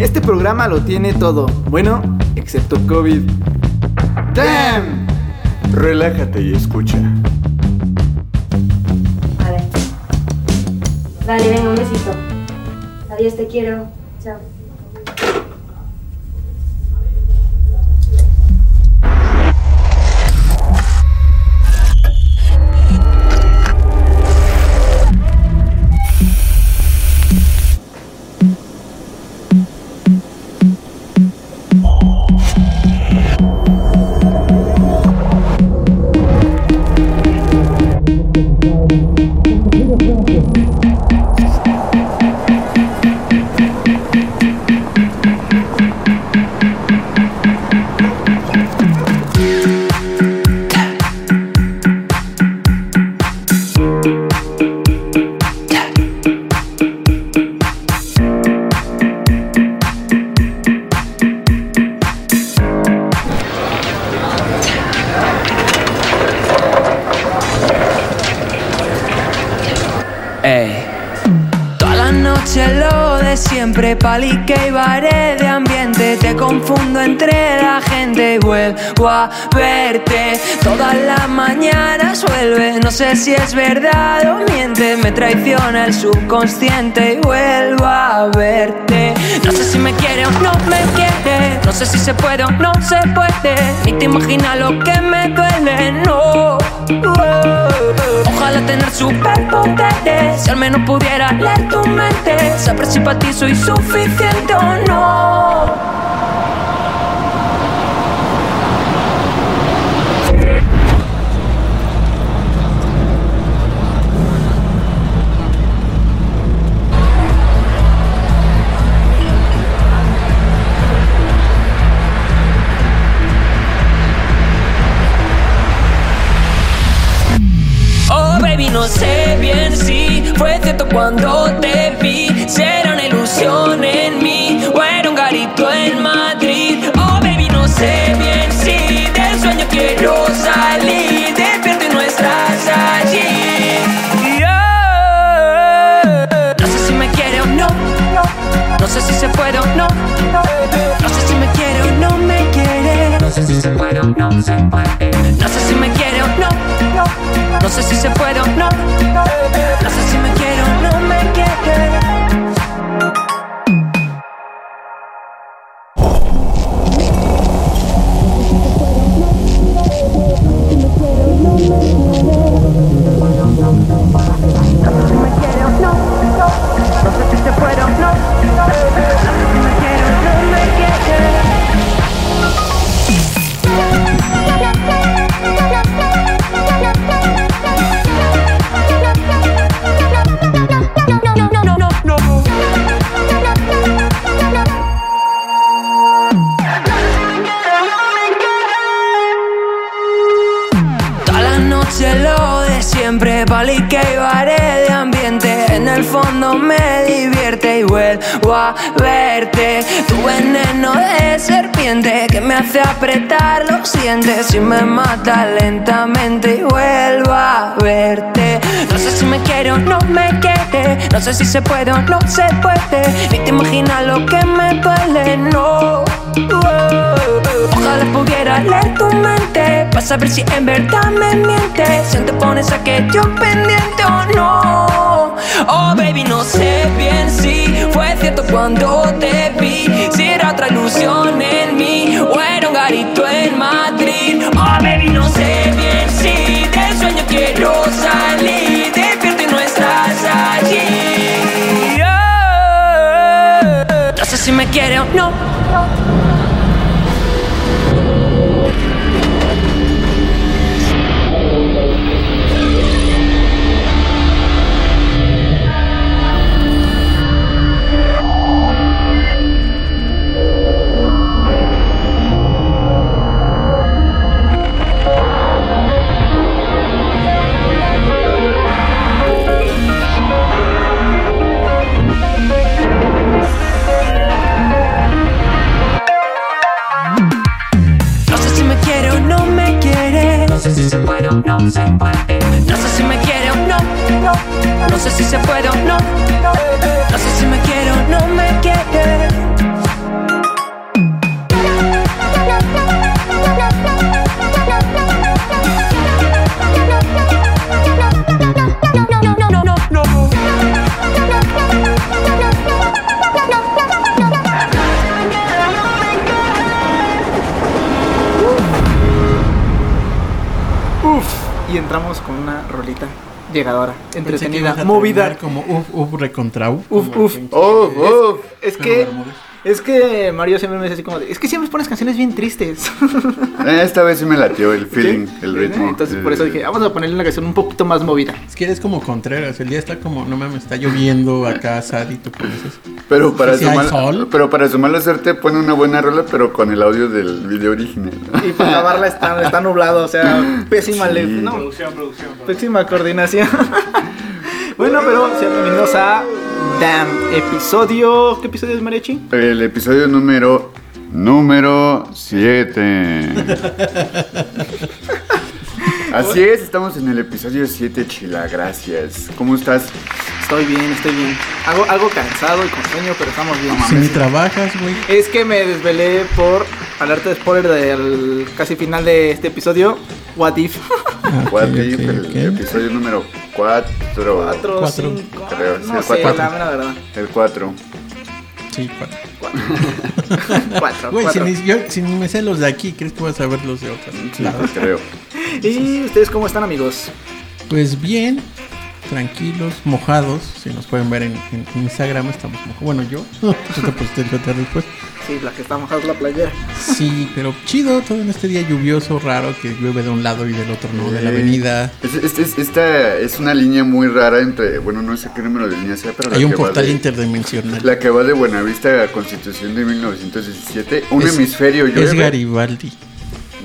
Este programa lo tiene todo. Bueno, excepto COVID. ¡Damn! Relájate y escucha. Vale. Vale, venga, un besito. Adiós, te quiero. Chao. Si es verdad o miente. Me traiciona el subconsciente y vuelvo a verte. No sé si me quiere o no me quiere. No sé si se puede o no se puede. Ni te imaginas lo que me duele, no. Ojalá tener superpoderes Si al menos pudiera leer tu mente Saber si para ti soy suficiente o no cuando no se puede. Ni te imaginas lo que me duele, no. Ojalá pudiera leer tu mente Para saber si en verdad me mientes Si te pones aquello pendiente o no Oh baby, no sé bien si Fue cierto cuando te vi Si era otra ilusión en mí O era un garito en Madrid Oh baby, no No sé si me quiere o no No sé si me quiere o no, no, sé si se puede o no. Entramos con una rolita llegadora, entretenida, movida. Como uf, uf, recontra uf. Uf, uf. ¡Oh, oh! Es que. Es que Mario siempre me dice así como de, es que siempre pones canciones bien tristes. Eh, Esta vez sí me latió el feeling, el ritmo. Entonces por eso dije, vamos a ponerle una canción un poquito más movida. Es que eres como Contreras. El día está como, no mames, está lloviendo acá, sad y tú pones eso. Pero para, Si mal- sol. pero para su mala suerte pone una buena rola, pero con el audio del video original. Y pues grabarla está, está nublado, o sea, pésima, Sí. le- no, pésima coordinación. bueno, pero sean bienvenidos a Damn, episodio, ¿qué episodio es Mariachi? El episodio número número 7. Así es, estamos en el episodio 7, Chila, gracias. ¿Cómo estás? Estoy bien, estoy bien. Algo, algo cansado y con sueño, pero estamos bien. Si ni trabajas, güey. Es que me desvelé por alerta de spoiler del casi final de este episodio. What if? Ah, ok, What if, el ok. episodio número 4. Cuatro, Cuatro. cinco, Creo, sí, no la mera verdad. El 4. Sí, cuatro. Cuatro, Güey, si cuatro. ni, yo, si ni me sé los de aquí, ¿crees que vas a ver los de otras? Sí, creo. ¿Y ustedes cómo están, amigos? Pues bien, tranquilos, mojados. Si nos pueden ver en, en Instagram, estamos mojados. Bueno, yo. Yo te posté el después. Sí, la que está mojada es la playera. Sí, pero chido, todo en este día lluvioso, raro, que llueve de un lado y del otro, ¿no? De la avenida. es- es- es- esta es una línea muy rara entre, bueno, no sé qué número de línea sea, pero la Hay un que va portal de- interdimensional. La que va de Buenavista a Constitución de 1917. Un Es- hemisferio Es llueve. Garibaldi.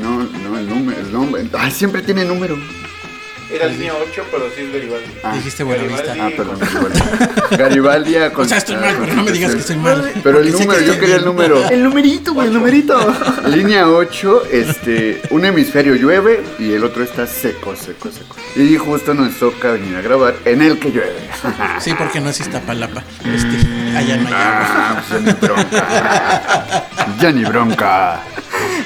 No, no, el número. El nombre. Ay, siempre tiene número. Era línea 8, pero sí es Garibaldi. Ah, Dijiste Buenavista. ah perdón. Garibaldi. Garibaldi a O sea, estoy mal, pero no me digas que estoy mal. Pero el número, que yo quería el número. El numerito, güey, el numerito. Línea 8, este, un hemisferio llueve y el otro está seco, seco, seco. Y justo nos toca venir a grabar en el que llueve. Sí, porque no es Iztapalapa. Este, allá no hay agua. Ah, pues ya ni bronca. Ya ni bronca.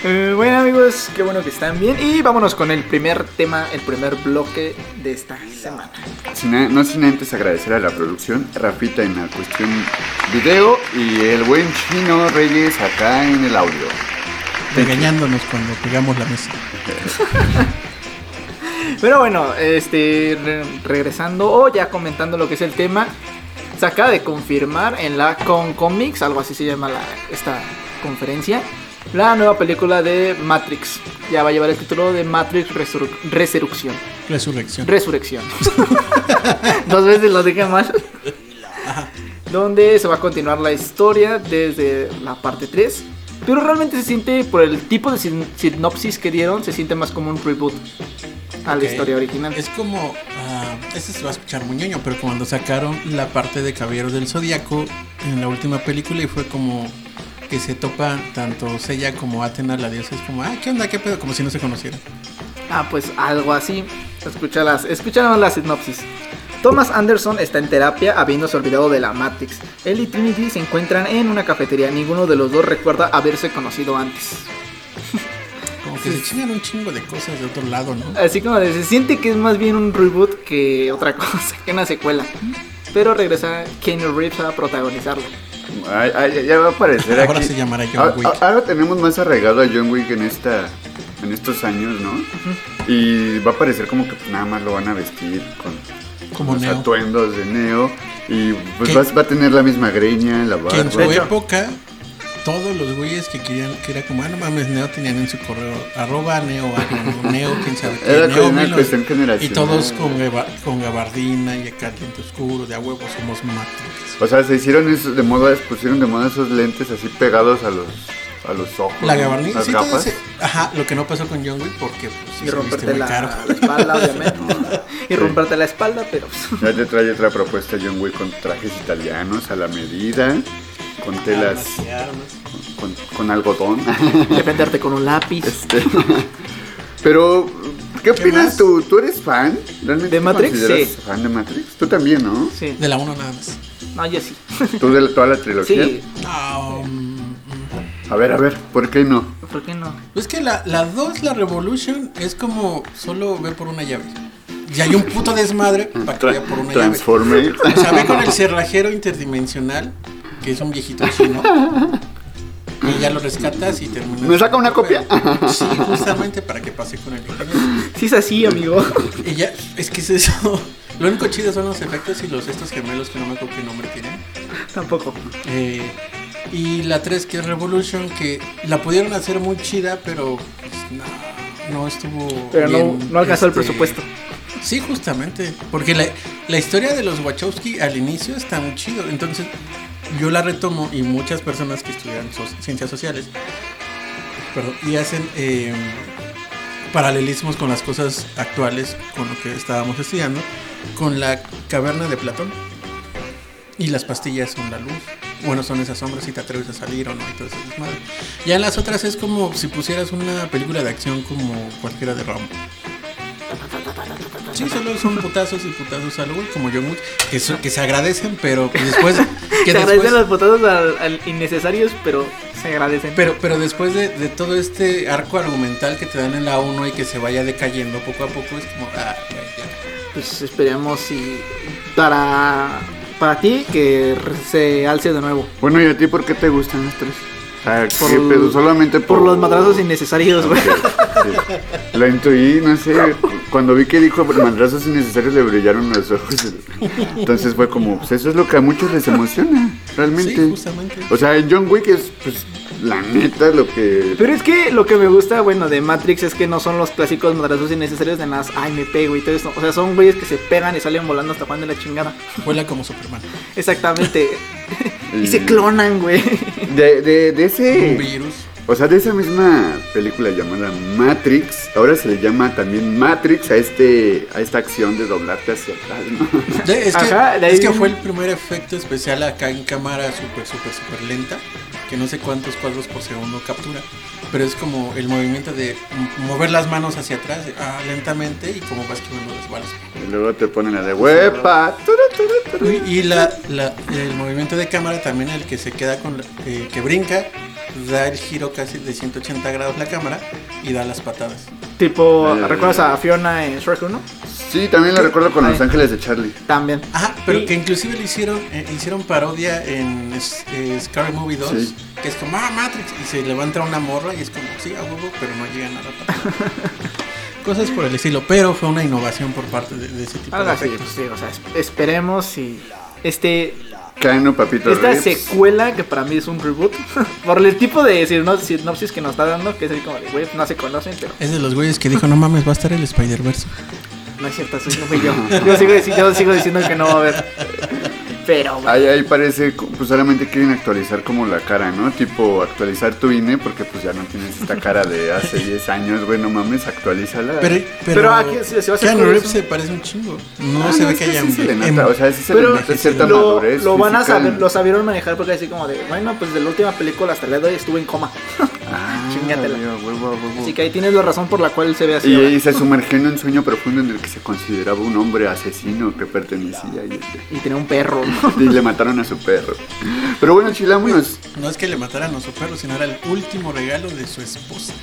Eh, bueno, amigos, qué bueno que están bien. Y vámonos con el primer tema, el primer bloque de esta semana. Sin no sin antes agradecer a la producción, Rafita en la cuestión video y el buen chino Reyes acá en el audio. Regañándonos cuando pegamos la mesa. Pero bueno, este, re- regresando o ya comentando lo que es el tema, se acaba de confirmar en la Con Comics, algo así se llama la- esta conferencia, la nueva película de Matrix. Ya va a llevar el título de Matrix Resur- Resurrección. Resurrección. Resurrección. Dos veces lo dije mal. Donde se va a continuar la historia desde la parte 3. Pero realmente se siente, por el tipo de sin- sinopsis que dieron, se siente más como un reboot a la historia original. Es como. ah, este se va a escuchar muy ñoño, pero cuando sacaron la parte de Caballeros del Zodíaco en la última película y fue como que se topan tanto Seiya como Athena, la diosa, es como, ah, ¿qué onda? ¿Qué pedo? Como si no se conocieran. Ah, pues algo así. Escucha las, la sinopsis. Thomas Anderson está en terapia habiéndose olvidado de la Matrix. Él y Trinity se encuentran en una cafetería. Ninguno de los dos recuerda haberse conocido antes. Como que se chingan un chingo de cosas de otro lado, ¿no? Así como de, se siente que es más bien un reboot que otra cosa, que una secuela. Pero regresa Keanu Reeves a protagonizarlo. Ay, ay, ya va a aparecer Ahora aquí. se llamará John Ah, Wick. ah, Ahora tenemos más arraigado a John Wick en esta en estos años, ¿no? Y va a parecer como que nada más lo van a vestir con Como los Neo. atuendos de Neo y pues va, va a tener la misma greña, la Que en su barba. hecho- época, todos los güeyes que querían, que era como, ah, no mames, Neo tenían en su correo, arroba Neo, algo, Neo, quién sabe qué, Era Neo una cuestión Y generacional. todos con, con gabardina y acá diente oscuro, de a huevo somos Matrix. O sea, se hicieron eso de moda, pusieron de moda esos lentes así pegados a los a los ojos. La gabardina, Las sí, gafas. ese- ajá, lo que no pasó con John Wick porque pues, sí Y romperte la, la espalda, obviamente. Y romperte la espalda, pero Ya te trae otra propuesta John Wick con trajes italianos a la medida, con telas, con, con algodón. defenderte con un lápiz. Este, Pero, ¿qué opinas más? tú? ¿Tú eres fan? ¿Realmente ¿De Matrix? Sí. fan de Matrix? Tú también, ¿no? Sí. De la uno nada más. No, yo sí. ¿Tú de la- toda la trilogía? Sí. No, mm, A ver, a ver, ¿por qué no? ¿Por qué no? Es que la, la 2, la Revolution, es como solo ve por una llave. Y hay un puto desmadre para que vaya por una llave. Transforme. O sea, ve con el cerrajero interdimensional, que es un viejito chino. Y ya lo rescatas y terminas. ¿Me saca una copia? Sí, justamente para que pase con el ingeniero. Sí es así, amigo. Y ya, es que es eso. Lo único chido son los efectos y los estos gemelos que no me acuerdo qué nombre tienen. Tampoco. Eh, y la 3 que es Revolution, que la pudieron hacer muy chida, pero pues, no, no estuvo. Pero no, bien, no alcanzó el este, presupuesto. Sí, justamente. Porque la, la historia de los Wachowski al inicio está muy chido. Entonces, yo la retomo y muchas personas que estudian so- ciencias sociales perdón, y hacen eh, paralelismos con las cosas actuales, con lo que estábamos estudiando, con la caverna de Platón. Y las pastillas son la luz. Bueno, son esas sombras si te atreves a salir o no y todo ese desmadre. Ya en las otras es como si pusieras una película de acción como cualquiera de Rambo. Sí, solo son putazos y putazos al güey, como John Wick, que, so- que se agradecen, pero que después... Que se después agradecen los botados al, al innecesarios, pero se agradecen. pero, pero después de, de todo este arco argumental que te dan en la 1 y que se vaya decayendo poco a poco, es como... Ah, güey, ya. pues esperemos y para para ti que se alce de nuevo. Bueno, ¿y a ti por qué te gustan las tres? O sea, Por ¿qué el- pedo? Solamente por... Por los madrazos innecesarios, güey. Sí. La intuí, no sé. Cuando vi que dijo madrazos innecesarios le brillaron los ojos. Entonces fue como, pues eso es lo que a muchos les emociona, realmente. Sí, justamente. O sea, en John Wick es, pues, la neta lo que... Pero es que lo que me gusta, bueno, de Matrix es que no son los clásicos madrazos innecesarios de nada, ay, me pego y todo eso. O sea, son güeyes que se pegan y salen volando hasta Juan de la chingada. Vuela como Superman. Exactamente. y se clonan, güey. De, de, de Un ese... virus. O sea, de esa misma película llamada Matrix, ahora se le llama también Matrix a este a esta acción de doblarte hacia atrás, ¿no? De- es, que, Ajá, de ahí es que fue el primer efecto especial acá en cámara súper, súper, súper lenta, que no sé cuántos cuadros por segundo captura, pero es como el movimiento de mover las manos hacia atrás de- ah, lentamente y como vas quemando las balas. Y luego te ponen la de huepa. Y, y la, la- el movimiento de cámara también, el que se queda con, la- eh, que brinca, da el giro casi de 180 grados la cámara y da las patadas. tipo, Eh. ¿recuerdas a Fiona en Shrek 1? Sí, también lo recuerdo con Los. Ángeles de Charlie. También. Ajá, pero que inclusive le hicieron, eh, hicieron parodia en eh, Scary Movie 2, Sí. que es como, ah, Matrix, y se levanta una morra y es como, sí, a huevo, pero no llegan a la patada. Cosas por el estilo, pero fue una innovación por parte de, de ese tipo Algo de así, efectos. pues, sí, o sea, es- esperemos y este Cano, papito. esta Rips. secuela que para mí es un reboot por el tipo de sino- sinopsis que nos está dando, que es así como de, güey, no se conocen, pero Es de los güeyes que dijo, no mames, va a estar el Spider-Verse. no es cierto, eso no fui yo. Yo sigo, yo sigo diciendo que no va a haber. Pero, güey, Ahí, ahí parece, pues solamente quieren actualizar como la cara, ¿no? Tipo, actualizar tu INE porque pues ya no tienes esta cara de hace 10 años, güey, no mames, actualízala. Pero, pero, Pero aquí se- se va a hacer Keanu curioso. Reeves se parece un chingo. No Ah, se ve es que haya sí se le nota, o sea, sí se pero le nota cierta lo, madurez lo van a saber, lo sabieron manejar porque así como de, bueno, pues de la última película hasta el día de hoy estuve en coma. Ah, Chingatela. huevo, huevo. Así que ahí tienes la razón por la cual se ve así. Y ahí se sumergió en un sueño profundo en el que se consideraba un hombre asesino que pertenecía y, Y tenía un perro, ¿no? y le mataron a su perro. Pero bueno, chilámonos. No es que le mataran a su perro, sino era el último regalo de su esposa.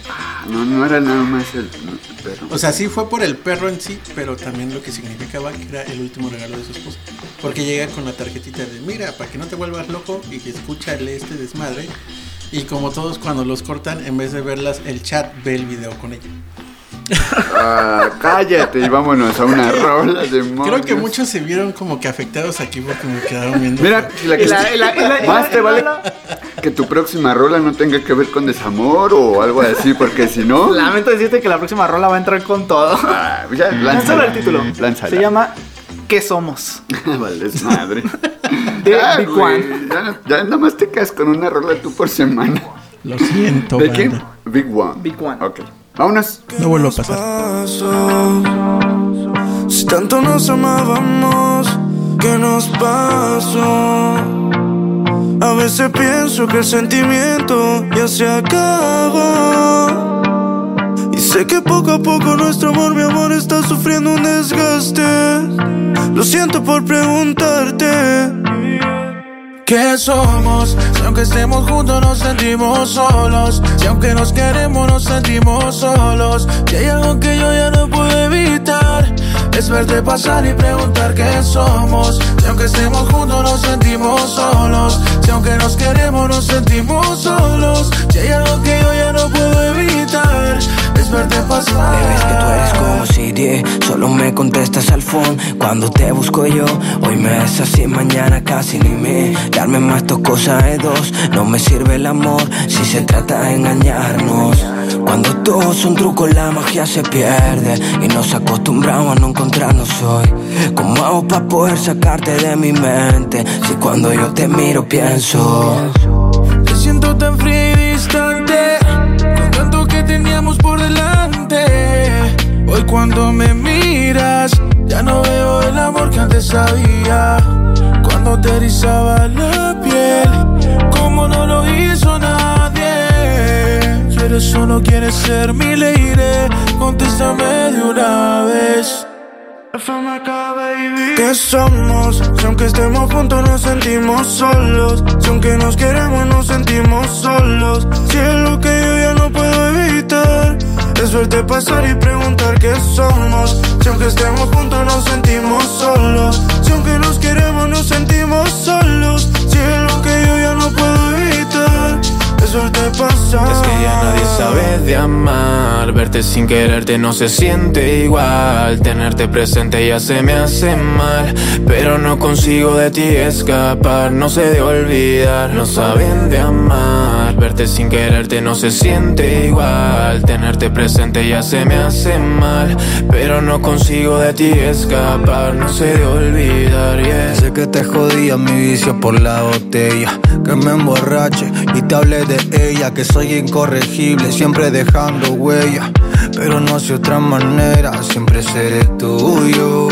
No, no era nada más el, no, el perro. O sea, sí fue por el perro en sí, pero también lo que significaba que era el último regalo de su esposa. Porque llega con la tarjetita de, mira, para que no te vuelvas loco y que escucha el este desmadre. Y como todos cuando los cortan, en vez de verlas, el chat ve el video con ella. Ah, cállate y vámonos a una rola de Creo que muchos se vieron como que afectados aquí porque me quedaron viendo. Mira, la que la- la- la- más la- te vale la- que tu próxima rola no tenga que ver con desamor o algo así, porque si no. Lamento decirte que la próxima rola va a entrar con todo. Ah, ya, lánzala. el título. Lánzala. Se llama ¿Qué somos? Vales madre. De Ah, Big güey, One. Ya, ya nada más te quedas con una rola tú por semana. Lo siento, ¿De quién? Big One. Big One. Ok. Vámonos. No vuelvo a pasar. pasó? Si tanto nos amábamos, ¿qué nos pasó? A veces pienso que el sentimiento ya se acabó. Y sé que poco a poco nuestro amor, mi amor, está sufriendo un desgaste. Lo siento por preguntarte. ¿Qué somos? Si aunque estemos juntos nos sentimos solos Si aunque nos queremos nos sentimos solos Si hay algo que yo ya no puedo evitar Es verte pasar y preguntar qué somos. Si aunque estemos juntos nos sentimos solos. Si aunque nos queremos nos sentimos solos. Si hay algo que yo ya no puedo evitar. Es verte pasar. Que tú eres como Siri, solo me contestas al phone cuando te busco yo. Hoy me es así, mañana casi ni me. Darme más tos cosas de dos, no me sirve el amor si se trata de engañarnos. Cuando todo es un truco, la magia se pierde y nos acostumbramos a no encontrarnos hoy. ¿Cómo hago para poder sacarte de mi mente? Si cuando yo te miro pienso. Cuando me miras Ya no veo el amor que antes había. Cuando te erizaba la piel Como no lo hizo nadie. Si eres solo quieres ser mi lady Contéstame de una vez. ¿Qué somos? Si aunque estemos juntos nos sentimos solos. Si aunque nos queremos nos sentimos solos. Si es lo que Es verte pasar y preguntar qué somos. Si aunque estemos juntos nos sentimos solos. Si aunque nos queremos nos sentimos solos evitar Es verte pasar Es que ya nadie sabe de amar. Verte sin quererte no se siente igual. Tenerte presente ya se me hace mal. Pero no consigo de ti escapar. No sé de olvidar. No saben de amar. Verte sin quererte no se siente igual. Tenerte presente ya se me hace mal. Pero no consigo de ti escapar. No sé de olvidar. yeah. Sé que te jodía mi vicio por la botella Que me emborrache y te hablé de ella Que soy incorregible, siempre dejando huella. Pero no sé otra manera, siempre seré tuyo.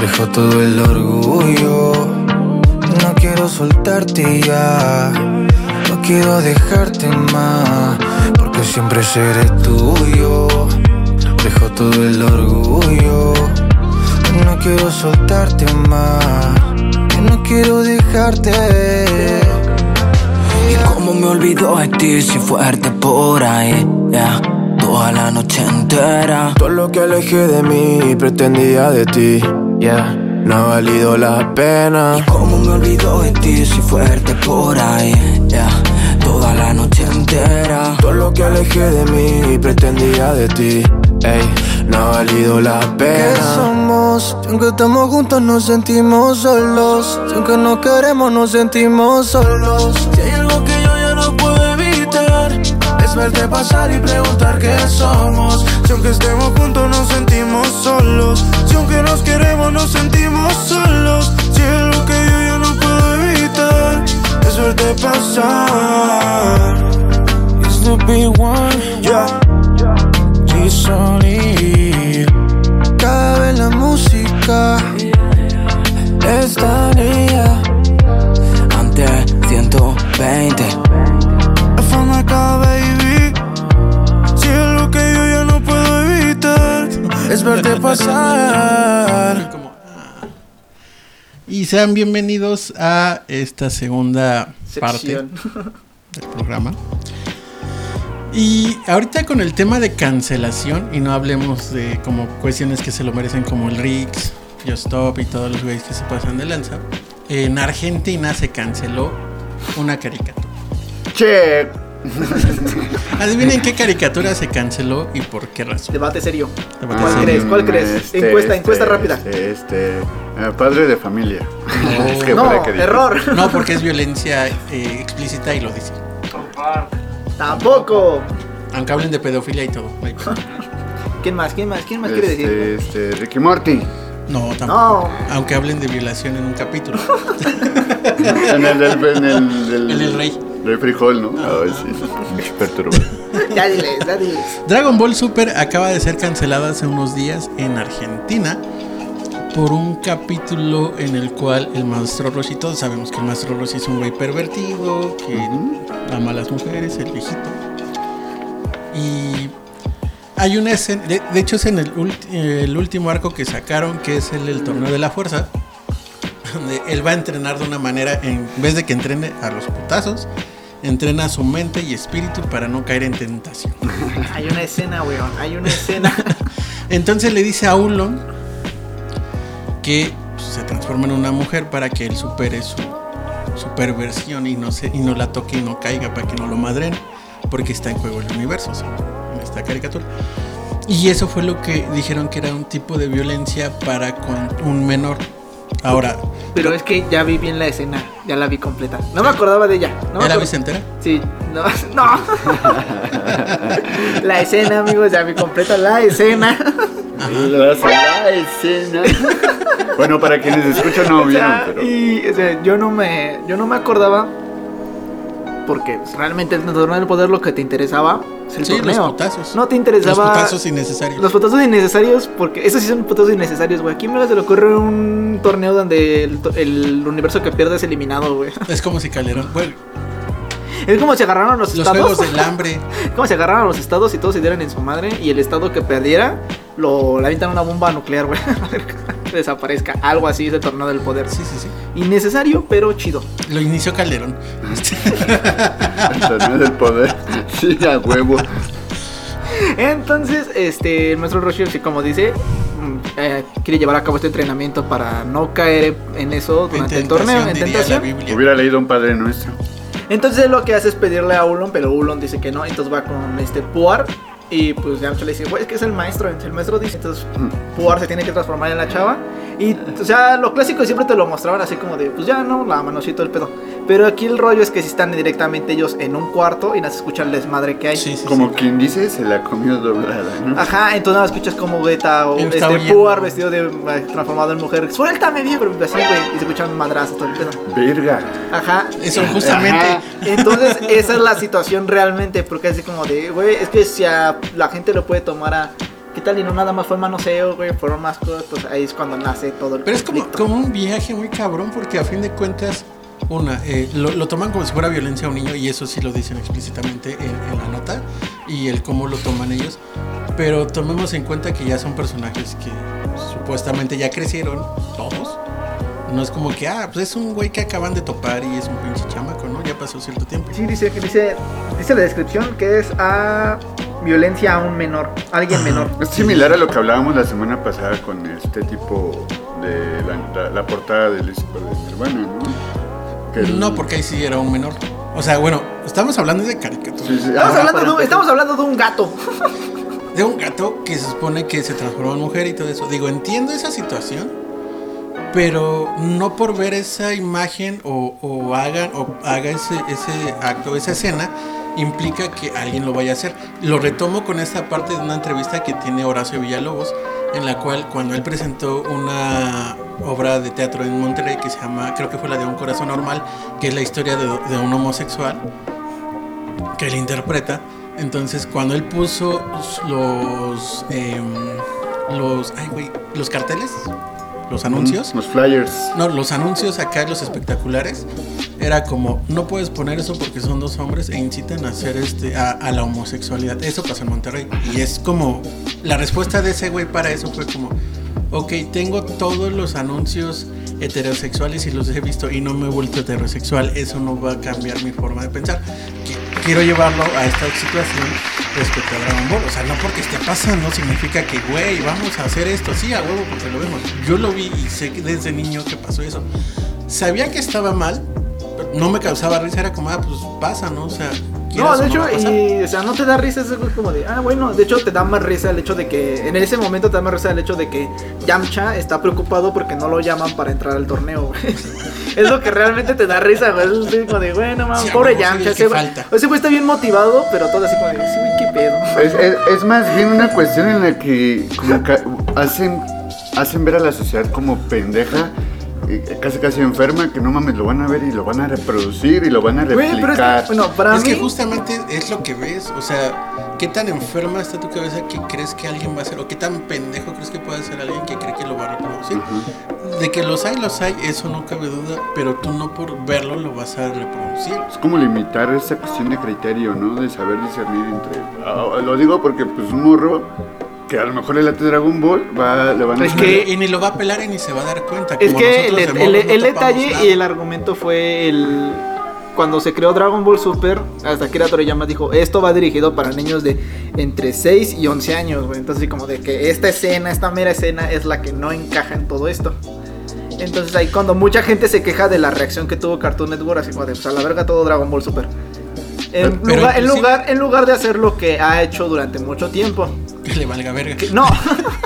Dejo todo el orgullo. No quiero soltarte ya. No quiero dejarte más Porque siempre seré tuyo. Dejo todo el orgullo. No quiero soltarte más, no quiero dejarte. Cómo me olvidó de ti si fuerte por ahí, yeah. Toda la noche entera. Todo lo que alejé de mí pretendía de ti. Yeah, no ha valido la pena. Y cómo me olvidó de ti si fuerte por ahí, yeah. Toda la noche entera. Todo lo que alejé de mí pretendía de ti. Ey, no ha valido la ¿Qué pena. somos? Si aunque estamos juntos nos sentimos solos. Si aunque no queremos nos sentimos solos. Si hay algo que Es verte pasar y preguntar qué somos Si aunque estemos juntos nos sentimos solos Si aunque nos queremos nos sentimos solos Si hay algo que yo ya no puedo evitar Es verte pasar It's the big one, yeah G-Sony Cada vez la música. Esta niña. Antes 120. Es verte pasar. Y sean bienvenidos a esta segunda parte del programa. Y ahorita con el tema de cancelación, y no hablemos de como cuestiones que se lo merecen como el Rix, Just Stop y todos los güeyes que se pasan de lanza. En Argentina se canceló una caricatura. Che, Adivinen qué caricatura se canceló y por qué razón. Debate serio. Debate ¿Cuál serio. crees? ¿Cuál crees? Este, encuesta, este, encuesta rápida. Este, este, eh, padre de familia. Es que no, que error. No, porque es violencia eh, explícita y lo dice. Tampoco. Aunque hablen de pedofilia y todo. ¿Quién más? ¿Quién más? ¿Quién más quiere decir? este, Ricky Morty. No, tampoco. No. Aunque hablen de violación en un capítulo. En el del, en el, del- En el rey. Rey frijol, ¿no? Ay, sí. Perturbador. Ya diles, ya diles. Dragon Ball Super acaba de ser cancelada hace unos días en Argentina por un capítulo en el cual el maestro Roshi, todos sabemos que el maestro Roshi es un güey pervertido, que ama a las mujeres, el viejito. Y hay una escena, de, de hecho es en el último arco que sacaron, que es el, el torneo de la fuerza, donde él va a entrenar de una manera, en vez de que entrene a los putazos, entrena su mente y espíritu para no caer en tentación. Hay una escena, weón. Hay una escena. Entonces le dice a Ulon que pues, se transforma en una mujer para que él supere su, su perversión y no, se, y no la toque y no caiga para que no lo madren, porque está en juego el universo, o sea, en esta caricatura. Y eso fue lo que dijeron que era un tipo de violencia para con un menor. Ahora, Pero es que ya vi bien la escena, ya la vi completa. No me acordaba de ella. No ¿ya la viste entera? Sí, no, no. la escena, amigos, ya vi completa la escena. La, la escena. bueno, para quienes escuchan no vieron, pero. y o sea, yo no me yo no me acordaba porque realmente el torneo del poder lo que te interesaba es el Sí, los torneo. putazos. No te interesaba Los putazos innecesarios. Los putazos innecesarios, porque esos sí son putazos innecesarios, güey. Aquí me se le ocurre un torneo donde el universo que pierde es eliminado, güey. Es como si Calderón. Bueno, Es como si agarraron los, los estados. juegos del hambre. como si agarraran los estados y todos se dieran en su madre y el estado que perdiera lo le avientan una bomba nuclear, güey. desaparezca. Algo así es el torneo del poder. Sí, sí, sí. Innecesario, pero chido. Lo inició Calderón. El torneo del poder. Sí, a huevo. Entonces, este, el maestro Roshi, sí, como dice, mm, eh, quiere llevar a cabo este entrenamiento para no caer en eso durante el torneo, en tentación. Hubiera leído un padre nuestro. Entonces lo que hace es pedirle a Ulon, pero Ulon dice que no, entonces va con este Puar y pues Yamcha le dice, güey, es que es el maestro, el maestro dice, entonces Puar se tiene que transformar en la chava y o sea, lo clásico siempre te lo mostraban así como de, pues ya no, la manosito el pedo. Pero aquí el rollo es que si están directamente ellos en un cuarto y no se escucha el desmadre que hay. Sí, sí, Como sí. quien dice, se la comió doblada, ¿no? Ajá, entonces nada, escuchas como Beta o Él este. Puar vestido de eh, transformado en mujer, suéltame viejo, así güey, y se escuchan madrazos todo el pedo. Verga. Ajá. Eso justamente. Ajá. Entonces, esa es la situación realmente, porque así como de, güey, es que si a la gente lo puede tomar a, ¿qué tal? Y no nada más fue manoseo, güey, fueron más cosas, pues ahí es cuando nace todo el Pero es como, un viaje muy cabrón porque a fin de cuentas, una, eh, lo, lo toman como si fuera violencia a un niño y eso sí lo dicen explícitamente en, en la nota y el cómo lo toman ellos. Pero tomemos en cuenta que ya son personajes que supuestamente ya crecieron, todos. No es como que, ah, pues es un güey que acaban de topar y es un pinche chamaco, ¿no? Ya pasó cierto tiempo. Sí, dice, que dice, dice la descripción que es a violencia a un menor, alguien menor. Es similar a lo que hablábamos la semana pasada con este tipo de la, la- la portada del disco de Nirvana, ¿no? Que el- No, porque ahí sí era un menor. O sea, bueno, estamos hablando de caricatura. Sí, sí. Estamos, hablando de un, estamos hablando de un gato. de un gato que se supone que se transformó en mujer y todo eso. Digo, entiendo esa situación, pero no por ver esa imagen o, o hagan o haga ese, ese acto, esa escena, implica que alguien lo vaya a hacer. Lo retomo con esta parte de una entrevista que tiene Horacio Villalobos, en la cual cuando él presentó una obra de teatro en Monterrey que se llama, creo que fue la de Un Corazón Normal, que es la historia de, un homosexual, que él interpreta. Entonces, cuando él puso los em, los ay, güey, los carteles, los anuncios, Los flyers. no, los anuncios acá, los espectaculares, era como no puedes poner eso porque son dos hombres e incitan a hacer este a, a la homosexualidad. Eso pasó en Monterrey y es como la respuesta de ese güey para eso fue como Ok, tengo todos los anuncios heterosexuales y los he visto y no me he vuelto heterosexual. Eso no va a cambiar mi forma de pensar. Qui- Quiero llevarlo a esta situación respecto a Dragon Ball. O sea, no porque esté pasando significa que, güey, vamos a hacer esto. Sí, a huevo, porque lo vemos. Yo lo vi y sé que desde niño que pasó eso. Sabía que estaba mal, pero no me causaba risa. Era como, ah, pues pasa, ¿no? O sea, No, de o hecho, va a pasar. y, o sea, no te da risa, es como de, ah, bueno, de hecho te da más risa el hecho de que, en ese momento te da más risa el hecho de que Yamcha está preocupado porque no lo llaman para entrar al torneo, güey. Es lo que realmente te da risa, güey. Es como de, bueno, mames, Sí, pobre Yamcha. que Ese güey, ese güey está bien motivado, pero todo así como de, sí, qué pedo. Es, es- es más bien una cuestión en la que como ca- hacen, hacen ver a la sociedad como pendeja, casi casi enferma, que no mames, lo van a ver y lo van a reproducir y lo van a Güey, pero es replicar. que, bueno, para es mí, que justamente es lo que ves, o sea, qué tan enferma está tu cabeza que crees que alguien va a hacer, o qué tan pendejo crees que puede ser alguien que cree que lo va a reproducir. De que los hay, los hay, eso no cabe duda, pero tú no por verlo lo vas a reproducir. Es como limitar esa cuestión de criterio, ¿no? De saber discernir entre... Ah, lo digo porque pues un morro que a lo mejor el late Dragon Ball va, le van a... Es que- ni- y ni lo va a pelar y ni se va a dar cuenta. es como que el, el- detalle nada. y el argumento fue el... Cuando se creó Dragon Ball Super, hasta Akira Toriyama dijo, esto va dirigido para niños de entre 6 y 11 años, güey. Entonces, como de que esta escena, esta mera escena es la que no encaja en todo esto. Entonces, ahí cuando mucha gente se queja de la reacción que tuvo Cartoon Network, así como de, pues a la verga todo Dragon Ball Super. En, Pero lugar, en, lugar, en lugar de hacer lo que ha hecho durante mucho tiempo. Que le valga verga. Que- no.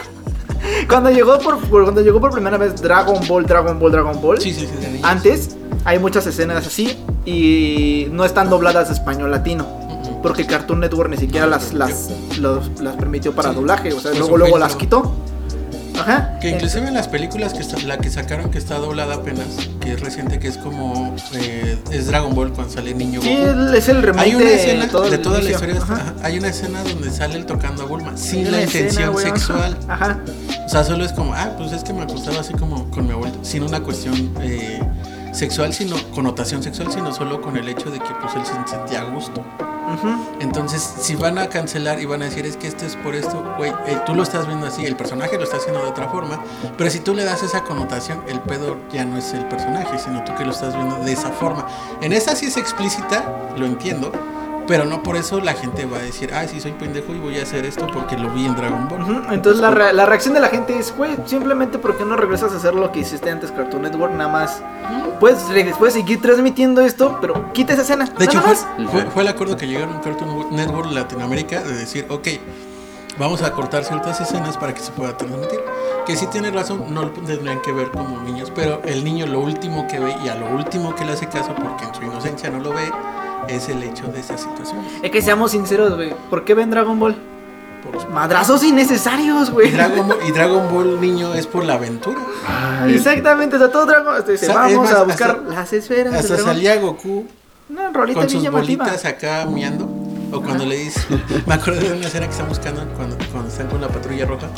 cuando, llegó por, por- cuando llegó por primera vez Dragon Ball, Dragon Ball, Dragon Ball. Sí, sí, sí. Antes hay muchas escenas así y no están dobladas español latino. Porque Cartoon Network ni siquiera No, las, las, los- las permitió para Sí. doblaje. O sea, luego, luego las quitó. Ajá. Que inclusive en las películas que está- la que sacaron que está doblada apenas, que es reciente, que es como eh, es Dragon Ball cuando sale niño Sí, Goku. es el remake Hay una de todo toda la historia, Ajá. hay una escena donde sale él tocando a Bulma sin la intención sexual. Ajá. O sea, solo es como, ah, pues es que me acostaba así como con mi abuelo, sin una cuestión eh, sexual, sino connotación sexual, sino solo con el hecho de que pues él se sentía a gusto. Entonces, si van a cancelar y van a decir es que esto es por esto, güey, eh, tú lo estás viendo así, el personaje lo está haciendo de otra forma, pero si tú le das esa connotación, el pedo ya no es el personaje, sino tú que lo estás viendo de esa forma. En esta sí es explícita, lo entiendo, pero no por eso la gente va a decir, ah, sí soy pendejo y voy a hacer esto porque lo vi en Dragon Ball. Entonces la, re- la reacción de la gente es, güey, simplemente porque no regresas a hacer lo que hiciste antes Cartoon Network, nada más. Puedes, puedes seguir transmitiendo esto, pero quita esa escena. De hecho, fue, fue, fue el acuerdo que llegaron Cartoon Network Latinoamérica de decir, ok, vamos a cortar ciertas escenas para que se pueda transmitir. Que sí tiene razón, no lo tendrían que ver como niños, pero el niño lo último que ve y a lo último que le hace caso, porque en su inocencia no lo ve, es el hecho de esas situaciones. Es que seamos sinceros, güey. ¿Por qué ven Dragon Ball? Por los- Madrazos innecesarios, y, güey. Dragon Ball, y Dragon Ball niño es por la aventura. Ay, Exactamente, o sea, todo Dragon Ball. dice, Sa- vamos más, a buscar hasta- las esferas. Hasta salía Goku Una rolita con sus llamativa. bolitas acá miando. O cuando le dice, me acuerdo de una escena que están buscando cuando, cuando están con la patrulla roja,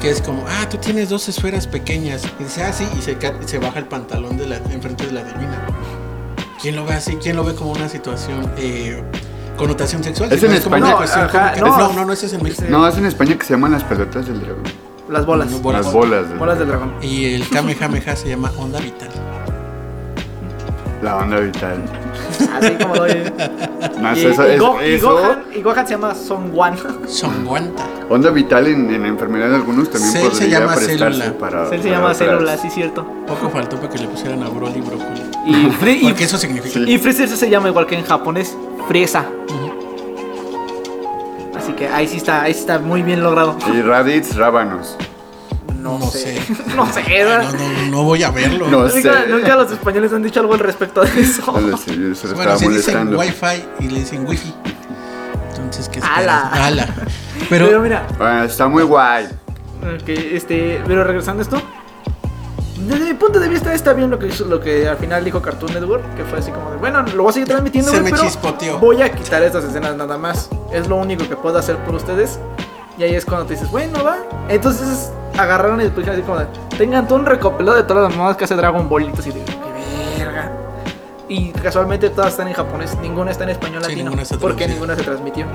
que es como, ah, tú tienes dos esferas pequeñas. Y dice, ah, sí, y se baja el pantalón de la, enfrente de la divina. ¿Quién lo ve así? ¿Quién lo ve como una situación, eh, connotación sexual? Es en como España. una cuestión Ajá, cómica. no. no, no, no, ese es en México. No, es en España que se llaman las pelotas del dragón. Las bolas. No, bolas. Las bolas. del Bolas del dragón. dragón. Y el Kamehameha se llama Onda Vital. La onda vital. Así como. No, y, eso, y es- Go- y eso- Gohan, y Gohan se llama Son One. Son guanta. onda vital en, en enfermedad de algunos también Cell se podría llama prestarse célula. para. Él se para llama otras- Célula, sí, cierto. Poco faltó para que le pusieran a Broly brócoli. Y, Fri- y, Porque eso significa. Y Freezer se llama igual que en japonés, Friesa. Ujú. Así que ahí sí está, ahí sí está muy bien logrado. Y Raditz Rábanos. No, No sé. no sé. No, no, no voy a verlo. No Nunca, sé. nunca los españoles han dicho algo al respecto de eso. No sé, yo se Bueno, estaba si dicen molestando. Wi-Fi y le dicen Wi-Fi. Entonces, ¿qué Ala. esperas? Ala. Pero, Pero, mira, Ah, está muy guay. ok, este, pero regresando a esto. Desde mi punto de vista está bien lo que hizo, lo que al final dijo Cartoon Network, que fue así como de, bueno, lo voy a seguir transmitiendo, Se güey, me pero chispoteó. voy a quitar estas escenas nada más. Es lo único que puedo hacer por ustedes. Y ahí es cuando te dices, bueno, va. Entonces agarraron y después así como de, tengan todo un recopilado de todas las mamadas que hace Dragon Ball. Y así de, qué verga. Y casualmente todas están en japonés, ninguna está en español Sí, latino. ninguna porque ninguna se transmitió.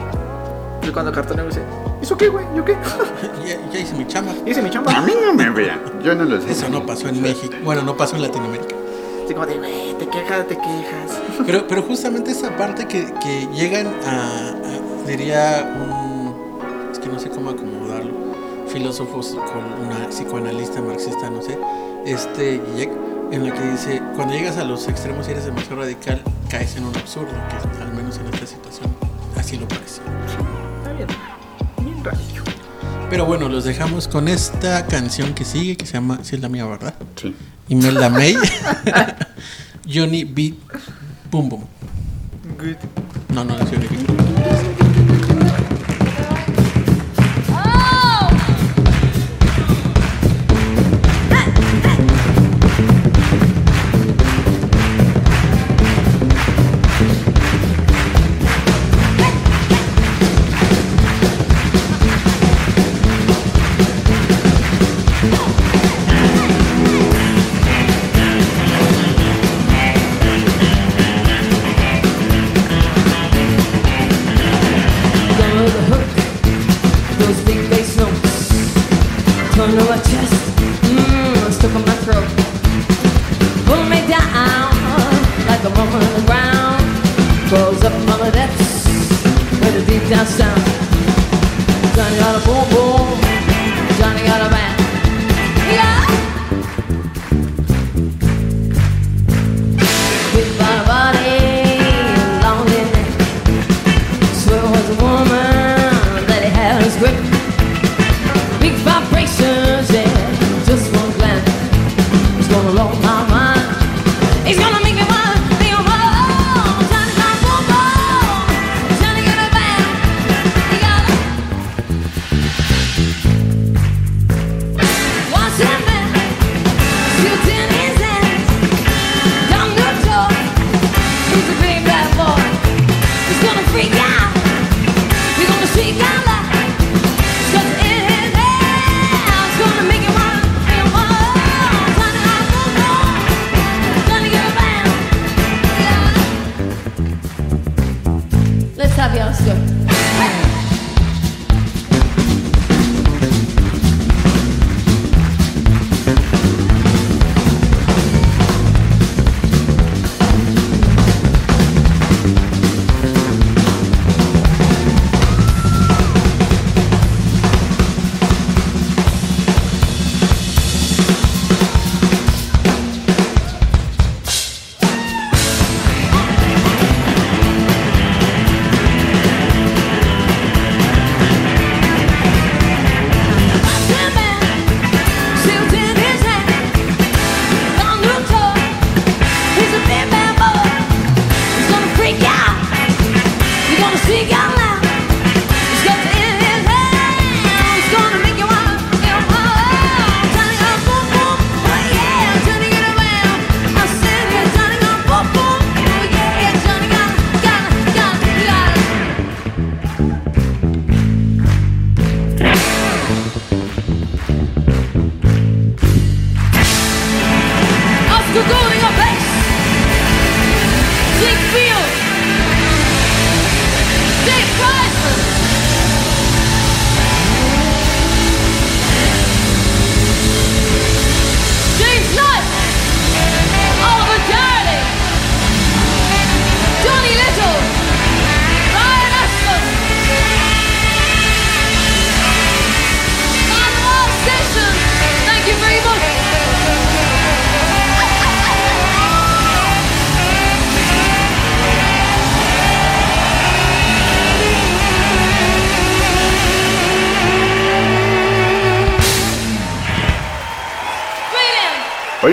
Entonces cuando Cartoon Network dice, ¿eso qué, güey? ¿Yo qué? ya, ya hice mi chamba. Hice mi A chamba. mí no me vean. Yo no lo sé. Eso no pasó en México. Bueno, no pasó en Latinoamérica. Así como de, güey, te quejas, te quejas. Pero, pero justamente esa parte que, que llegan a, a- diría un, es que no sé cómo acomodarlo, filósofos con una psicoanalista marxista, no sé, este en la que dice, cuando llegas a los extremos y eres demasiado radical, caes en un absurdo, que al menos en esta situación así lo parecía. Pero bueno, los dejamos con esta canción que sigue, que se llama, si es la mía, ¿verdad? Sí. Imelda May, Johnny B. Boom Boom. Good. No, no, es Johnny B.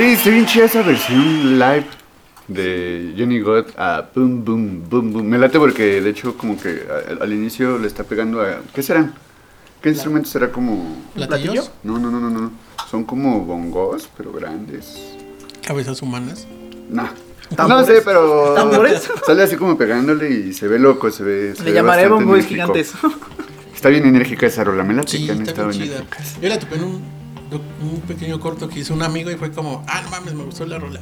Oye, está bien chida esa versión live de Johnny God a Boom Boom Boom Boom. Me late porque de hecho como que a- al, inicio le está pegando a... ¿Qué serán? ¿Qué instrumento será como...? ¿Platillos? No, no, no, no, no. Son como bongos, pero grandes. Cabezas humanas. Nah. No ¿Tambores? sé, pero... ¿Tambores? Sale así como pegándole y se ve loco, se ve... se Le ve llamaré bongos gigantes. Está bien enérgica esa rola, me late Sí, que han está estado muy chida. enérgicas. Yo la topé en un, un pequeño corto que hizo un amigo y fue como, ah, no mames, me gustó la rola.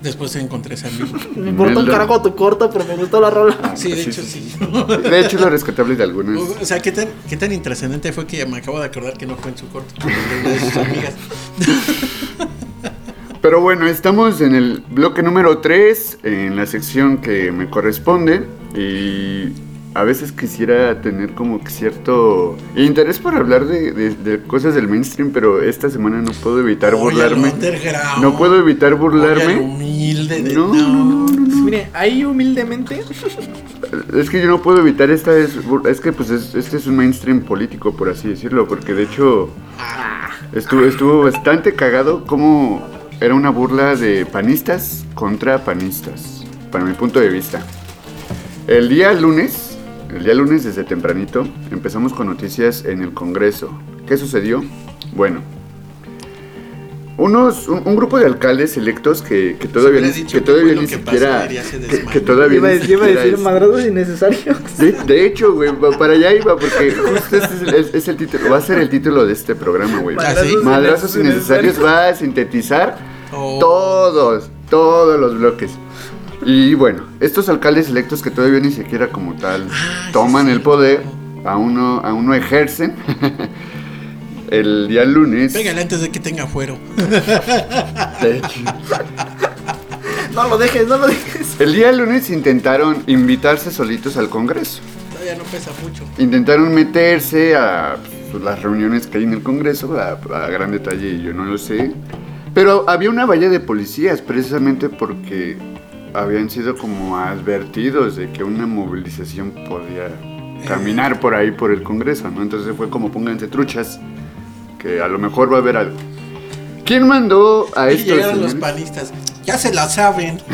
Después encontré ese amigo. Me importa un Meldo. carajo tu corto, pero me gustó la rola. Sí, de Sí, hecho sí, sí. De hecho, lo rescatable de algunas. O sea, ¿qué tan, qué tan intrascendente fue que me acabo de acordar que no fue en su corto, fue de una de sus amigas. Pero bueno, estamos en el bloque número 3, en la sección que me corresponde. Y a veces quisiera tener como que cierto interés por hablar de, de- de cosas del mainstream, pero esta semana no puedo evitar Oye, burlarme. No puedo evitar Oye, burlarme. humilde de... No, no. Mire, ahí humildemente. Es que yo no puedo evitar esta es, es que pues es- este es un mainstream político por así decirlo, porque de hecho estuvo, estuvo bastante cagado como era una burla de panistas contra panistas, para mi punto de vista. El día lunes, el día lunes desde tempranito, empezamos con noticias en el Congreso. ¿Qué sucedió? Bueno, unos, un, un grupo de alcaldes electos que, que todavía, ni, que todavía ni que siquiera... que- todavía Iba, a- ni iba a siquiera decir madrazos innecesarios. de, de hecho, güey, para allá iba porque justo este es, el- es- es el título, va a ser el título de este programa, güey. ¿Ah, sí? Madrazos innecesarios va a sintetizar Oh. todos, todos los bloques. Y bueno, estos alcaldes electos que todavía ni siquiera como tal Ah, toman el poder, aún no, aún no ejercen. el día lunes. Pégale antes de que tenga fuero. No lo dejes, no lo dejes. el día lunes intentaron invitarse solitos al Congreso. Todavía no pesa mucho. intentaron meterse a pues, las reuniones que hay en el Congreso, a, a gran detalle yo no lo sé. Pero había una valla de policías precisamente porque habían sido como advertidos de que una movilización podía caminar por ahí por el Congreso, ¿no? Entonces fue como pónganse truchas, que a lo mejor va a haber algo. ¿Quién mandó a Y estos llegaron los panistas. Ya se la saben.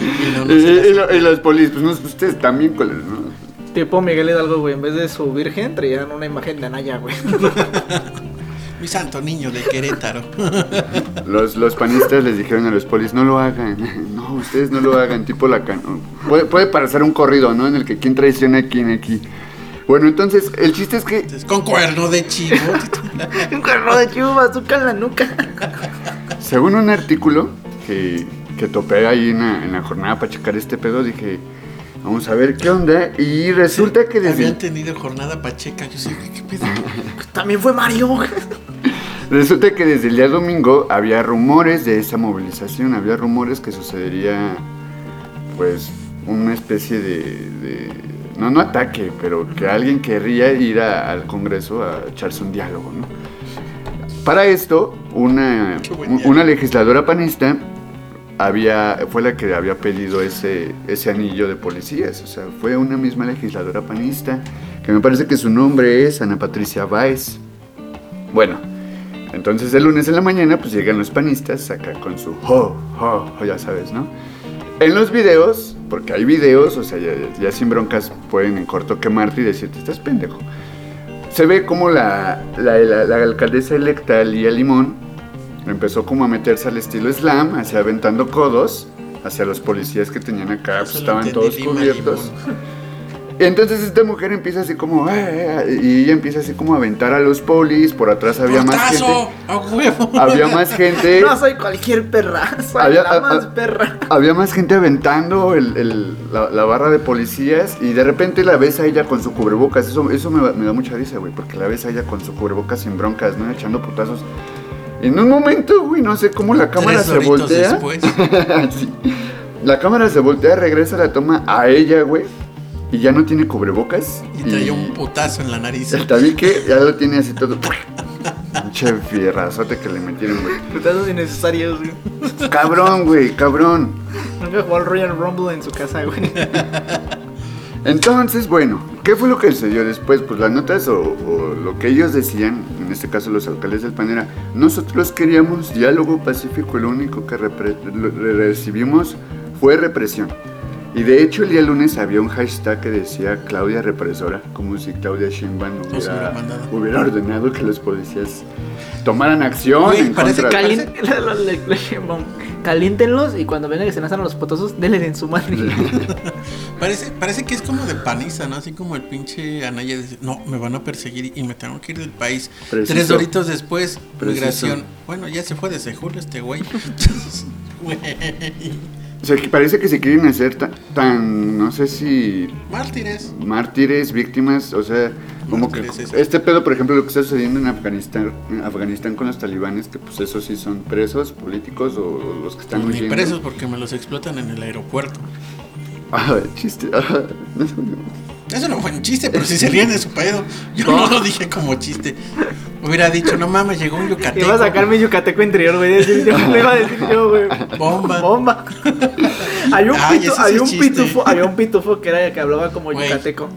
Y no, no Y, se la y lo- y los polis, pues no, ustedes también, ¿cuáles, no? Tipo Miguel Hidalgo, güey. En vez de su virgen, traían una imagen de Anaya, güey. Mi santo niño de Querétaro. Los, los panistas les dijeron a los polis, no lo hagan, no, ustedes no lo hagan, tipo la can... Puede, puede parecer un corrido, ¿no? En el que quién traiciona a quién aquí. Bueno, entonces, el chiste es que... Con cuerno de chivo. Un cuerno de chivo, azúcar en la nuca. Según un artículo que, que topé ahí en la, en la jornada para checar este pedo, dije, Vamos a ver qué onda. Y resulta que desde... Habían tenido jornada pacheca. Yo sé, ¿qué pedo? También fue Mario. Resulta que desde el día domingo había rumores de esa movilización, había rumores que sucedería pues una especie de, de- no no ataque, pero que alguien querría ir a- al Congreso a echarse un diálogo, ¿no? Para esto, una legisladora panista había, fue la que había pedido ese, ese anillo de policías, o sea, fue una misma legisladora panista, que me parece que su nombre es Ana Patricia Báez. Bueno, entonces el lunes en la mañana pues llegan los panistas acá con su ho, ho, ho, ya sabes, ¿no? En los videos, porque hay videos, o sea, ya, ya sin broncas pueden en corto quemarte y decirte, estás pendejo. Se ve como la, la, la- la alcaldesa electa, Lía Limón, empezó como a meterse al estilo slam, hacia aventando codos hacia los policías que tenían acá, pues, estaban todos cubiertos. Entonces esta mujer empieza así como, "Eh, eh", y ella empieza así como a aventar a los polis, por atrás había más gente. ¡Portazo! ¡A huevo! Había más gente. No soy cualquier perra, soy Había- la a- más perra. Había más gente aventando el- el- la, la barra de policías y de repente la ves a ella con su cubrebocas. Eso, eso me, me da mucha risa, güey, porque la ves a ella con su cubrebocas sin broncas, ¿no? Echando putazos. En un momento, güey, no sé cómo la cámara Tres se voltea. después. Sí. La cámara se voltea, regresa la toma a ella, güey, y ya no tiene cubrebocas. Y traía un putazo en la nariz. El tabique ya lo tiene así todo. Pinche fierrazote que le metieron, güey. Putazos innecesarios, güey. Cabrón, güey, cabrón. Nunca jugó al Royal Rumble en su casa, güey. Entonces, bueno, ¿qué fue lo que sucedió después? Pues las notas o, lo que ellos decían, en este caso los alcaldes del PAN era, nosotros queríamos diálogo pacífico, lo único que recibimos fue represión. Y de hecho el día lunes había un hashtag que decía Claudia represora, como si Claudia Sheinbaum hubiera, hubiera mandado. hubiera ordenado que los policías tomaran acción en parece contra Calien- Caliéntenlos y cuando vengan que se lanzan a los potazos, denle en su madre. Parece, parece que es como de paniza, ¿no? Así como el pinche Anaya dice, no, me van a perseguir y me tengo que ir del país. Preciso. Tres doritos después, Preciso. migración. Bueno, ya se fue de Sejul este güey. O sea, que parece que se quieren hacer ta- tan, no sé si Mártires. mártires, víctimas, o sea, como que este pedo, por ejemplo, lo que está sucediendo en Afganistán, en Afganistán con los talibanes, que pues esos sí son presos políticos o los que están Ni huyendo. presos porque me los explotan en el aeropuerto. Ah, chiste. ah, no sé. Eso no fue un chiste, pero si se ríen de su pedo. Yo no lo dije como chiste. Hubiera dicho, no mames, llegó un yucateco. Iba a sacar mi yucateco interior, güey. yo, Lo iba a decir yo, güey. Bomba. Bomba. hay un, Ay, hay un pitufo, había un pitufo que era el que hablaba como yucateco.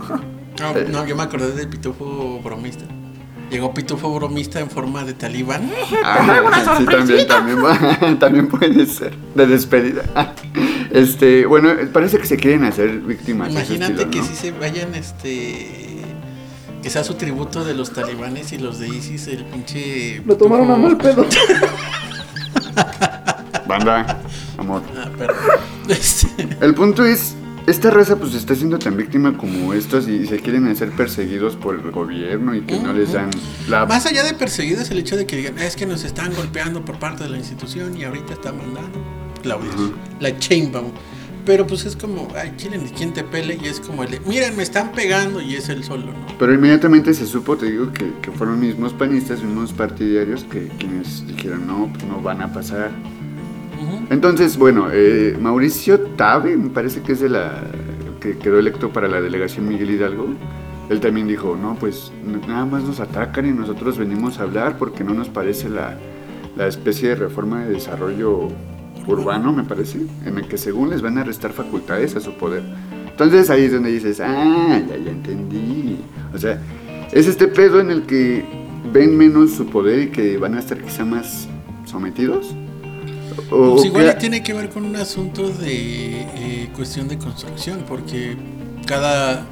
No, no, yo me acordé del pitufo bromista. Llegó pitufo bromista en forma de talibán. Ah, sí, también, también, puede ser. De despedida. Este, bueno, parece que se quieren hacer víctimas. Imagínate estilo, que ¿no? si se vayan, este. Que sea su tributo de los talibanes y los de ISIS, el pinche. Lo tomaron a mal pedo. Banda, amor. Ah, perdón. Este, El punto es, esta raza pues está siendo tan víctima como estos y se quieren hacer perseguidos por el gobierno y que no les dan la... Más allá de perseguidos, el hecho de que digan, es que nos están golpeando por parte de la institución y ahorita está mandando Claudia, la Chainbaum. Pero pues es como, ay, Chile ni quien te pele y es como el de, miren, me están pegando y es el solo, ¿no? Pero inmediatamente se supo, te digo, que, que fueron mismos panistas, mismos partidarios que quienes dijeron, no, pues no van a pasar. Entonces, bueno, eh, Mauricio Tabe, me parece que es de la que quedó electo para la delegación Miguel Hidalgo. Él también dijo, no, pues nada más nos atacan y nosotros venimos a hablar porque no nos parece la, la especie de reforma de desarrollo urbano, me parece, en el que según les van a restar facultades a su poder. Entonces ahí es donde dices, ah, ya, ya entendí. O sea, es este pedo en el que ven menos su poder y que van a estar quizá más sometidos. O- Pues igual tiene que ver con un asunto de eh, cuestión de construcción, porque cada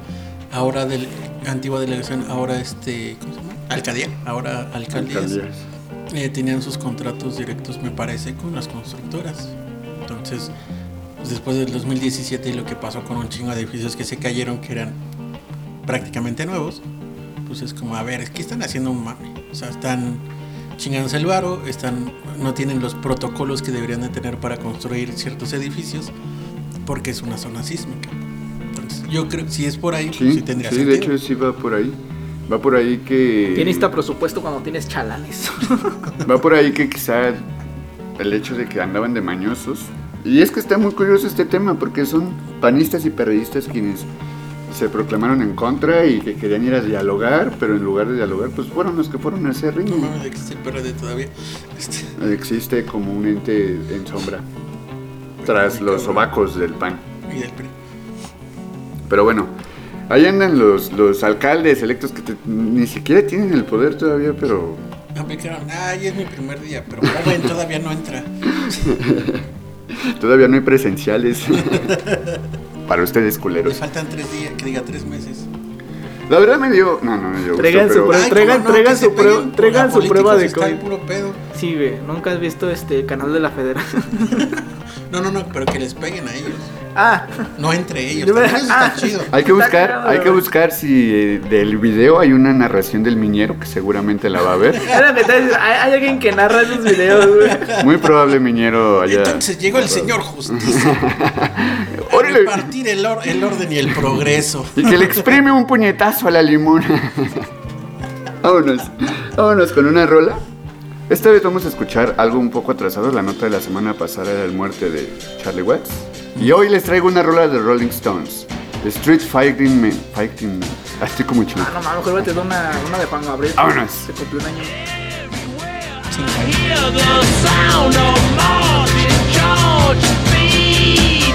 ahora del antigua delegación, ahora este, ¿cómo se llama? Alcaldía, ahora alcaldías, Alcaldías. eh, tenían sus contratos directos, me parece, con las constructoras. Entonces, pues, después del 2017 y lo que pasó con un chingo de edificios que se cayeron, que eran prácticamente nuevos, pues es como, a ver, es que están haciendo un mame. O sea, están chingándose el varo, están, no tienen los protocolos que deberían de tener para construir ciertos edificios, porque es una zona sísmica. Entonces. Yo creo que si es por ahí, pues Sí, sí tendría sí, de sentido. hecho sí va por ahí. Va por ahí que... Tienes este presupuesto cuando tienes chalanes. Va por ahí que quizá el hecho de que andaban de mañosos. Y es que está muy curioso este tema porque son panistas y periodistas quienes se proclamaron en contra y que querían ir a dialogar, pero en lugar de dialogar, pues fueron los que fueron a hacer No ring. mames, existe el PRD todavía. Este, Existe como un ente en sombra tras los sobacos del pan. y del PRI. Pero bueno, ahí andan los, los alcaldes electos que te- ni siquiera tienen el poder todavía, pero No me quedaron, ay, es mi primer día, pero joven todavía no entra. todavía no hay presenciales. Para ustedes, Me culeros. faltan tres días, que diga tres meses. La verdad me dio. No, no me dio. gusto, Traigan su pero-. Ay, traigan- no, traigan su prueba- traigan su prueba de COVID. puro pedo. Sí, güey. ¿Nunca has visto este canal de la Federación? No, no, no, pero que les peguen a ellos. ah, No entre ellos. Eso está ah. chido. Hay que buscar, hay que buscar si eh, del video hay una narración del miñero que seguramente la va a ver. hay, alguien que narra esos videos, güey. Muy probable miñero allá. Entonces llegó el señor justicia. a repartir el, or- el orden y el progreso. Y que le exprime un puñetazo a la limona. vámonos, vámonos con una rola. Esta vez vamos a escuchar algo un poco atrasado. La nota de la semana pasada era el muerte de Charlie Watts. Y hoy les traigo una rola de Rolling Stones. The Street Fighting Man. Fighting Man. Ah, Estoy como chido. Ah, no mames, mejor te da una, una de Juan Gabriel. Vámonos. Se cumplió un año. Hear the sound of marching George feet,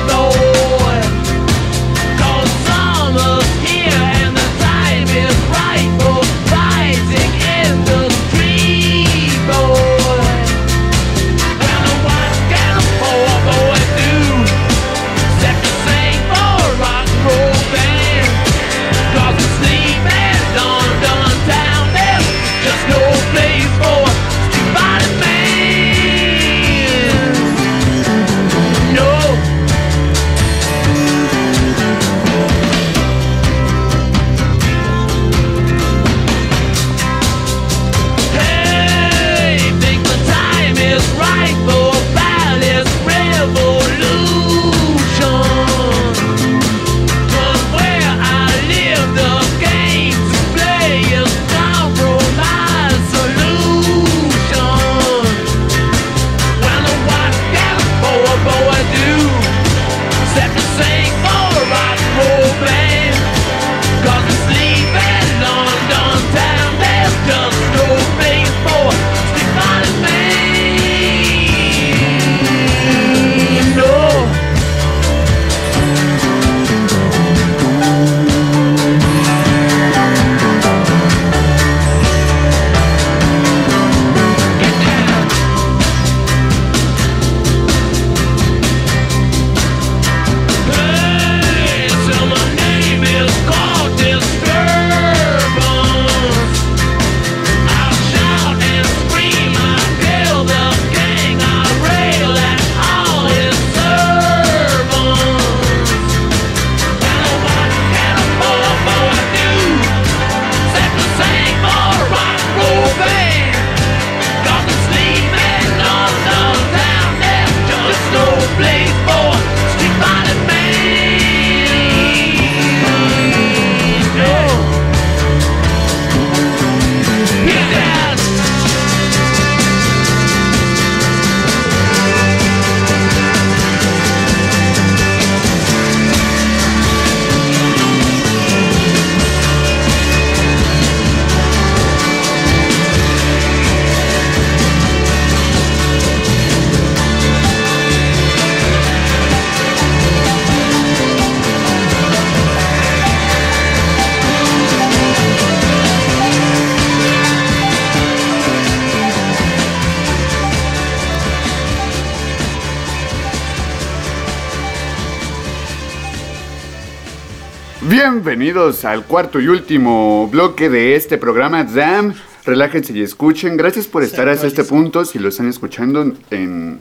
Bienvenidos al cuarto y último bloque de este programa DAM. Relájense y escuchen. Gracias por estar hasta este punto. Si lo están escuchando en,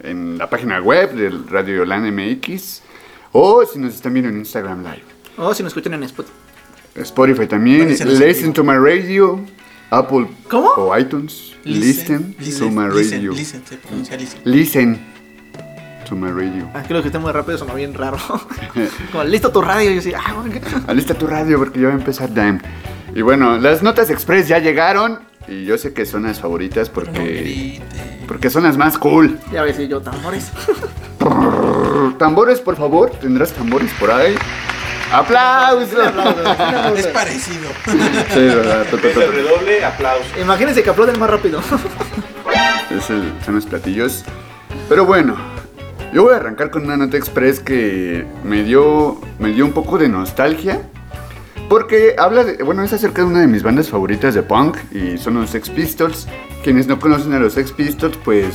en la página web del Radio Yolanda MX o si nos están viendo en Instagram Live. O si nos escuchan en Spotify. Spotify también. Listen to my radio. Apple ¿Cómo? o iTunes. Listen, to my listen, radio. Listen, se pronuncia listen. Listen. To my radio. Lo que esté muy rápido sonó bien raro. Como, listo tu radio. Y yo decía, ah. Alista tu radio porque ya va a empezar Damn. Y bueno, las notas express ya llegaron. Y yo sé que son las favoritas porque, porque son las más cool. Ya ves, y yo, tambores. Tambores, por favor. ¿Tendrás tambores por ahí? ¡Aplausos! Es parecido. Sí, ¿verdad? Redoble, aplauso. Imagínense que aplauden más rápido. Es el- son los platillos. Pero bueno, yo voy a arrancar con una nota express que me dio, me dio un poco de nostalgia. Porque habla de, bueno, es acerca de una de mis bandas favoritas de punk y son los Sex Pistols. Quienes no conocen a los Sex Pistols, pues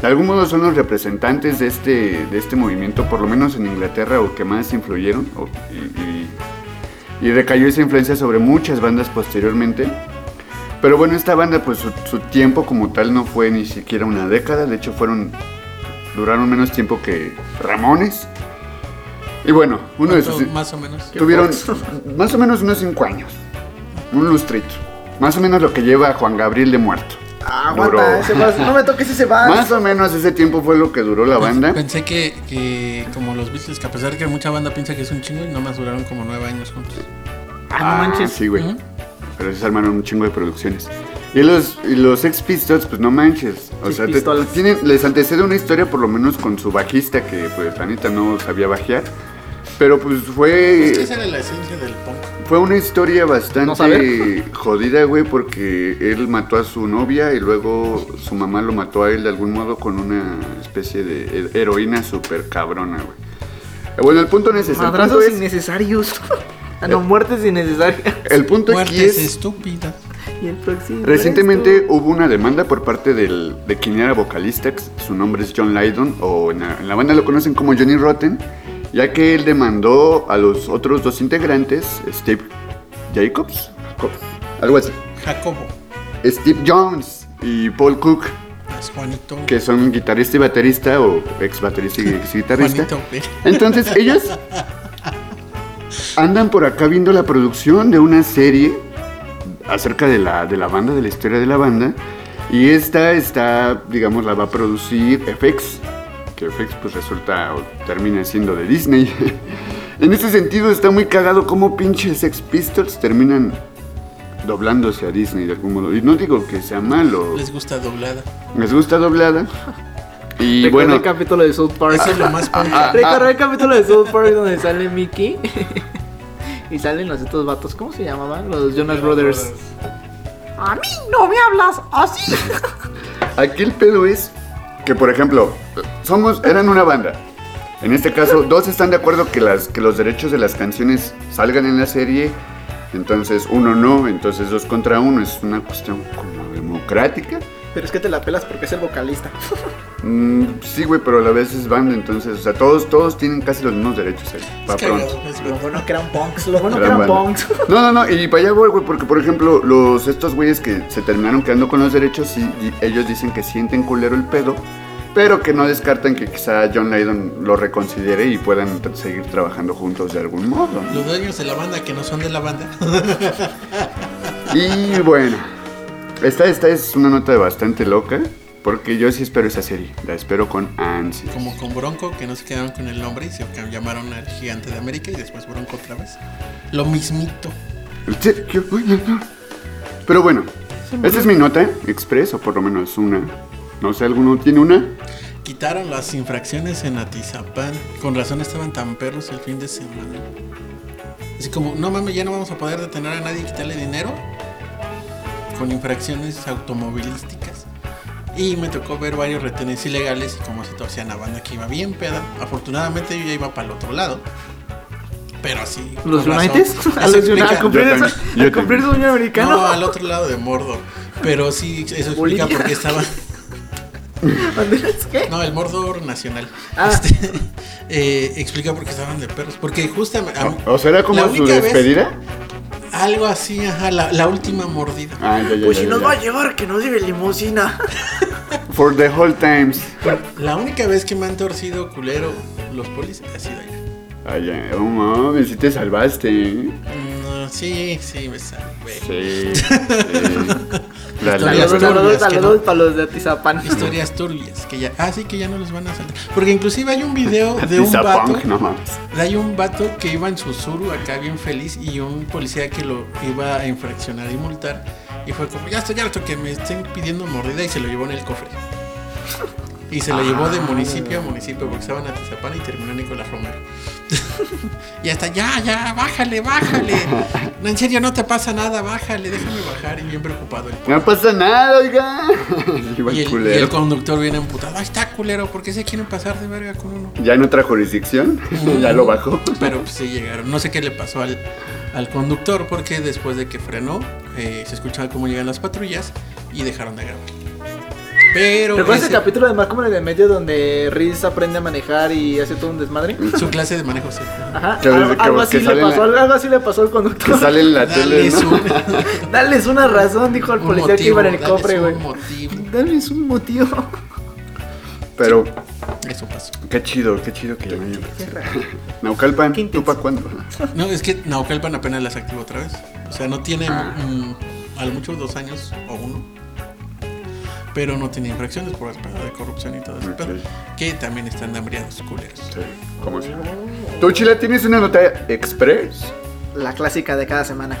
de algún modo son los representantes de este, de este movimiento, por lo menos en Inglaterra, o que más influyeron. y, recayó esa influencia sobre muchas bandas posteriormente. Pero bueno, esta banda, pues su tiempo como tal no fue ni siquiera una década. De hecho, fueron. Duraron menos tiempo que Ramones. Y bueno, uno de. ¿Cuánto Más o menos. Tuvieron más o menos unos 5 años. Un lustrito. Más o menos lo que lleva Juan Gabriel de muerto. Ah, Duró. aguanta, ese vas. No me toques ese vas. Más o menos ese tiempo fue lo que duró la banda. Pensé que, que como los Beatles, que a pesar de que mucha banda piensa que es un chingo, y nomás duraron como nueve años juntos. Ah, no manches. Sí, güey. Ujú. Pero se armaron un chingo de producciones. Y los, y los Sex Pistols, pues no manches. O sea, te- tienen, les antecede una historia por lo menos con su bajista que pues la neta no sabía bajear. Pero pues Es que fue, esa era la esencia del punk. fue una historia No bastante saber. jodida, güey, porque él mató a su novia y luego su mamá lo mató a él de algún modo con una especie de he- heroína súper cabrona, güey. Bueno, el punto no punto Madrazos es, innecesarios. Ah, no, muertes innecesarias. el punto aquí Muertes es estúpidas. Y el próximo. Recientemente resto. hubo una demanda por parte del, de quien era vocalista, su nombre es John Lydon, o en la, en la banda lo conocen como Johnny Rotten, ya que él demandó a los otros dos integrantes, Steve Jacobs, Co- algo así, Jacobo. Steve Jones y Paul Cook, Es Juanito. que son guitarrista y baterista, o ex baterista y ex guitarrista. Juanito. Entonces ellos andan por acá viendo la producción de una serie acerca de la, de la banda, de la historia de la banda. Y esta está, digamos, la va a producir FX, que FX pues resulta o termina siendo de Disney. en ese sentido está muy cagado cómo pinches Sex Pistols terminan doblándose a Disney de algún modo. Y no digo que sea malo, Les gusta doblada. les gusta doblada. Y Recordé bueno, el capítulo de South Park. Eso es lo más punk. ah, Recordé el capítulo de South Park donde sale Mickey. y salen los estos vatos. ¿Cómo se llamaban? Los Jonas Brothers. A mí no me hablas así. Aquí el pedo es que, por ejemplo, somos, eran una banda. En este caso, dos están de acuerdo que, las, que los derechos de las canciones salgan en la serie. Entonces, uno no. Entonces, dos contra uno. Es una cuestión como democrática. Pero es que te la pelas porque es el vocalista. Mm, sí, güey, pero a la vez es banda. Entonces, o sea, todos, todos tienen casi los mismos derechos ahí. Es Pa' pronto. es Lo verdad. bueno que eran punks. Lo bueno que Eran punks. No, no, no, y para allá voy, güey, porque por ejemplo, los estos güeyes que se terminaron quedando con los derechos, y ellos dicen que sienten culero el pedo, pero que no descartan que quizá John Lydon lo reconsidere y puedan seguir trabajando juntos de algún modo. ¿no? Los dueños de la banda que no son de la banda. Y bueno, esta, esta es una nota bastante loca, porque yo sí espero esa serie, la espero con ansias. Como con Bronco, que no se quedaron con el nombre y se llamaron al gigante de América y después Bronco otra vez. Lo mismito. Pero bueno, esta es mi nota, express, o por lo menos una. No sé, ¿alguno tiene una? Quitaron las infracciones en Atizapán. Con razón estaban tan perros el fin de semana. Así como, no mames, ya no vamos a poder detener a nadie y quitarle dinero. Con infracciones automovilísticas. Y me tocó ver varios retenes ilegales y cómo se torcían a banda que iba bien peda. Afortunadamente yo ya iba para el otro lado. Pero así. ¿Los. United? ¿A los explica- ¿A cumplir, Yo eso- yo a cumplir su sueño americano? No, al otro lado de Mordor. Pero sí, eso explica Bolivia. por qué estaban. ¿Banderas qué? No, el Mordor nacional. Ah. Este, eh, explica por qué estaban de perros. Porque justamente. O, o será como la su vez- despedida? Algo así, ajá, la, la última mordida. Ah, ya, ya, Pues ya, si ya, nos ya. va a llevar, que nos lleve limusina. For the whole times. La única vez que me han torcido culero los polis ha sido. Ay, ya, oh, mames, si te salvaste. ¿eh? Sí, sí, me salvé. Sí. sí. La- Saludos, saludos, que saludos no- para los de Atizapán. Historias turbias, que ya, ah, sí, que ya no los van a saltar. Porque inclusive hay un video de un vato, no mames. hay un vato que iba en su suru acá bien feliz y un policía que lo iba a infraccionar y multar. Y fue como, ya estoy harto que me estén pidiendo mordida y se lo llevó en el cofre. Y se lo llevó de municipio a municipio porque estaban a Atizapán y terminó Nicolás Romero. y hasta, ya, ya, bájale, bájale. No, en serio, no te pasa nada, bájale, déjame bajar. Y bien preocupado el No pasa nada, oiga. Y el y conductor viene emputado. Ahí está, culero, ¿por qué se quieren pasar de verga con uno? Ya en otra jurisdicción, ya lo bajó. Pero pues, sí llegaron. No sé qué le pasó al, al conductor porque después de que frenó, eh, se escuchaba cómo llegan las patrullas y dejaron de grabar. Pero ¿Recuerdas el ese- capítulo de Malcolm en el medio donde Riz aprende a manejar y hace todo un desmadre? su clase de manejo sí. Ajá. Que Algo, que- así le pasó, la- algo así le pasó al conductor. Que sale en la tele, Dales ¿no? un, Dales una razón, dijo el policía que iba en el cofre, dales güey. un motivo. Dales un motivo. Pero Eso pasó. qué chido, qué chido que ya me Naucalpan, Qué ¿tú para cuándo? No, es que Naucalpan apenas las activó otra vez. O sea, no tiene Ah. mm, a lo mucho dos años o uno. Pero no tenía infracciones por el pedo de corrupción y todo ese Ok. pedo. Que también están hambriados, culeros. Sí, ¿cómo se ¿Tú, Chila, tienes una nota express? La clásica de cada semana,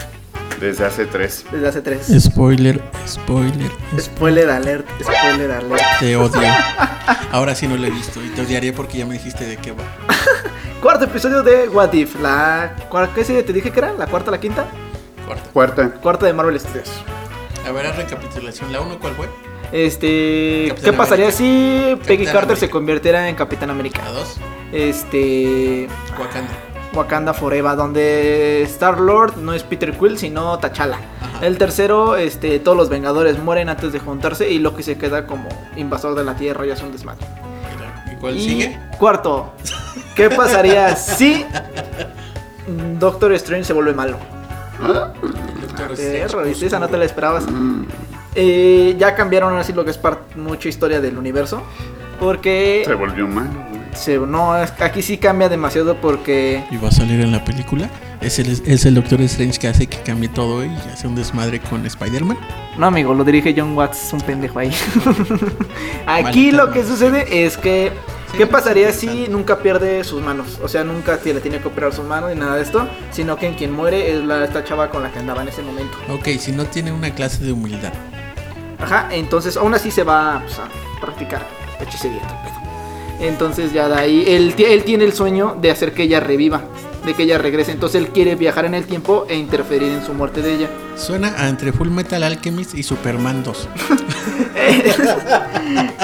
Desde hace tres. desde hace tres. Spoiler, spoiler, Spoiler alert, spoiler alert. te odio. Ahora sí no lo he visto y te odiaría porque ya me dijiste de qué va. Cuarto episodio de What If. La, ¿cuál- ¿Qué serie te dije que era? ¿La cuarta, la quinta? Cuarta. Cuarta. Cuarta de Marvel Studios. A ver, a recapitulación. ¿La uno cuál fue? Este, Capitán ¿qué pasaría América. si Peggy Capitán Carter se convirtiera en Capitán América? Dos. Este, Wakanda. Wakanda Forever, donde Star Lord no es Peter Quill, sino T'Challa. El tercero, este, todos los Vengadores mueren antes de juntarse y Loki se queda como invasor de la Tierra y hace un desmadre. ¿Y cuál Y sigue? Cuarto, ¿qué pasaría si Doctor Strange se vuelve malo? Doctor Strange. Esa no te la esperabas. Eh, ya cambiaron así lo que es mucha historia del universo. Porque Se volvió malo, güey. se- no, es- aquí sí cambia demasiado porque ¿Y va a salir en la película? ¿Es el, es el Doctor Strange que hace que cambie todo y hace un desmadre con Spider-Man? No, amigo, lo dirige John Watts, es un pendejo ahí. Aquí lo que sucede es que. Sí, ¿Qué pasaría sí, si sí. nunca pierde sus manos? O sea, nunca te- le tiene que operar sus manos ni nada de esto, sino que en quien muere es la, esta chava con la que andaba en ese momento. Ok, si no tiene una clase de humildad. Ajá, entonces aún así se va pues, a practicar hechicería. pedo. Entonces ya de ahí, él, ti- él tiene el sueño de hacer que ella reviva, de que ella regrese. Entonces él quiere viajar en el tiempo e interferir en su muerte de ella. Suena a entre Full Metal Alchemist y Superman 2.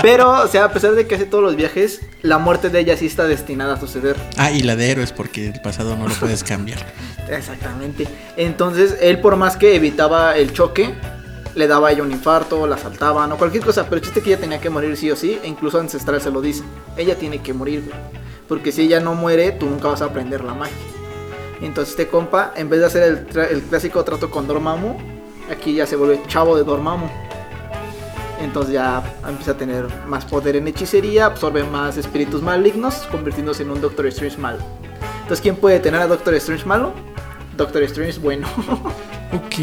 Pero, o sea, a pesar de que hace todos los viajes, la muerte de ella sí está destinada a suceder. Ah, y la de héroes porque el pasado no lo puedes cambiar. Exactamente. Entonces, él por más que evitaba el choque, le daba a ella un infarto, la asaltaban o cualquier cosa, pero el chiste es que ella tenía que morir sí o sí, e incluso Ancestral se lo dice. Ella tiene que morir, güey. Porque si ella no muere, tú nunca vas a aprender la magia. Entonces este compa, en vez de hacer el, tra- clásico trato con Dormammu, aquí ya se vuelve chavo de Dormammu. Entonces ya empieza a tener más poder en hechicería, absorbe más espíritus malignos, convirtiéndose en un Doctor Strange malo. Entonces, ¿quién puede tener a Doctor Strange malo? Doctor Strange bueno. Ok.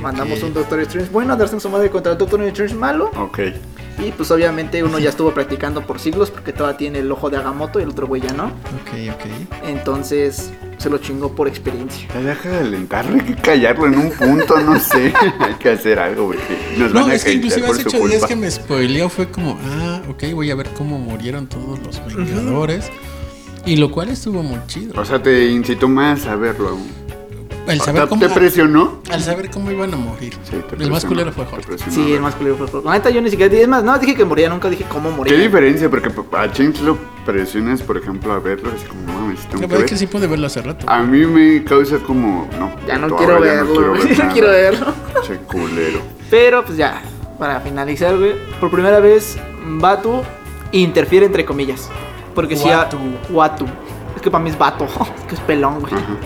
Mandamos un Doctor Strange bueno a darse en su madre contra el Doctor Strange malo. Ok. Y pues obviamente uno ya estuvo practicando por siglos porque todavía tiene el ojo de Agamotto y el otro güey ya no. Ok, ok. Entonces se lo chingó por experiencia. Ya deja de alentarlo, hay que callarlo en un punto, no sé. hay que hacer algo, porque nos No, van a es que inclusive hace ocho días que me spoileó fue como, ah, ok, voy a ver cómo murieron todos los Vengadores. Y lo cual estuvo muy chido. O sea, te incitó más a verlo. ¿Te, saber cómo, te presionó? al saber cómo iban a morir. Sí, te el más culero fue Hulk. a Sí, el más culero fue Hulk. La neta yo ni siquiera es más, no dije que moría, nunca dije cómo moría. ¿Qué diferencia? Porque a James lo presionas, por ejemplo, a verlo, así como, no mames, La tengo que verdad ver. es que sí pude verlo hace rato. A mí me causa como, no. Ya no ahora quiero ya verlo, No quiero güey, ver no quiero verlo. Che culero. Pero pues ya, para finalizar, güey, por primera vez Batu interfiere entre comillas. Porque si Watu. Watu. Es que para mí es vato, es que es pelón, güey. Ajá.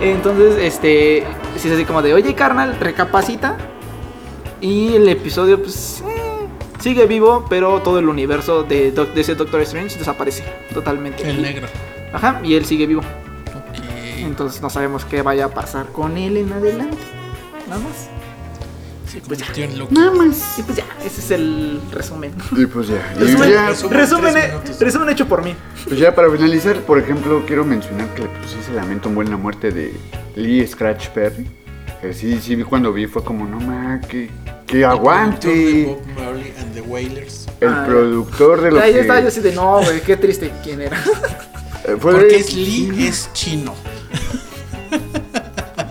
Entonces, este, si es así como de, oye, carnal, recapacita. Y el episodio, pues, eh, sigue vivo, pero todo el universo de, Doc- de ese Doctor Strange desaparece totalmente. El negro. Ajá, y él sigue vivo. Ok. Entonces no sabemos qué vaya a pasar con él en adelante. Nada más. Pues ya. Nada más. Y pues ya, ese es el resumen. Y pues ya. Y Resumen, ya, resumen. he- resumen hecho por mí. pues ya para finalizar, por ejemplo, quiero mencionar que pues sí se lamenta un buen la muerte de Lee Scratch Perry. Que sí, sí, vi cuando vi fue como, no ma, que, que aguante. El productor de Bob Marley and the Wailers. El Ah. productor de lo Ahí que... estaba yo así de no, güey, qué triste quién era. eh, Porque es Lee, es chino.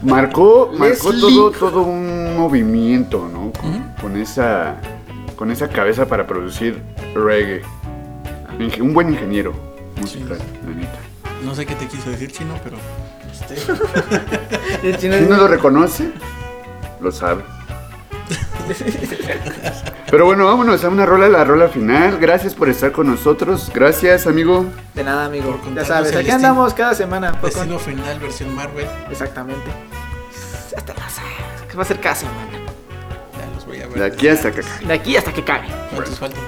marcó, marcó todo, todo un movimiento, ¿no? Con, con esa con esa cabeza para producir reggae. Inge- Un buen ingeniero musical, la neta. No sé qué te quiso decir chino, pero. El chino- Si no lo reconoce, lo sabe. Pero bueno, vámonos a una rola, la rola final. Gracias por estar con nosotros. Gracias, amigo. De nada, amigo. Por Ya sabes, aquí andamos cada semana. con- Destino final, versión Marvel. Exactamente. Hasta la va a ser cada semana. Ya los voy a ver. De aquí hasta acá. De aquí hasta que cabe. ¿Cuántos faltan?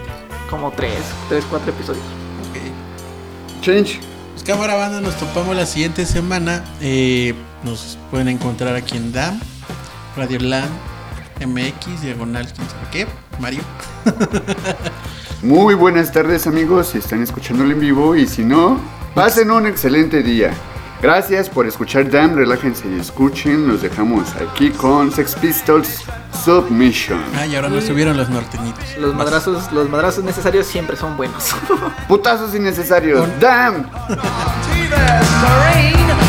Como tres, tres, cuatro episodios. Ok. Change. Pues cámara banda, nos topamos la siguiente semana. Eh, nos pueden encontrar aquí en DAM, Radio Land, MX, Diagonal, quién sabe qué, Mario. Muy buenas tardes, amigos. Si están escuchándolo en vivo y si no, pasen un excelente día. Gracias por escuchar Damn, relájense y escuchen. Los dejamos aquí con Sex Pistols Submission. Ah, y ahora nos subieron los norteñitos. Los madrazos, los madrazos necesarios siempre son buenos. Putazos innecesarios. Damn.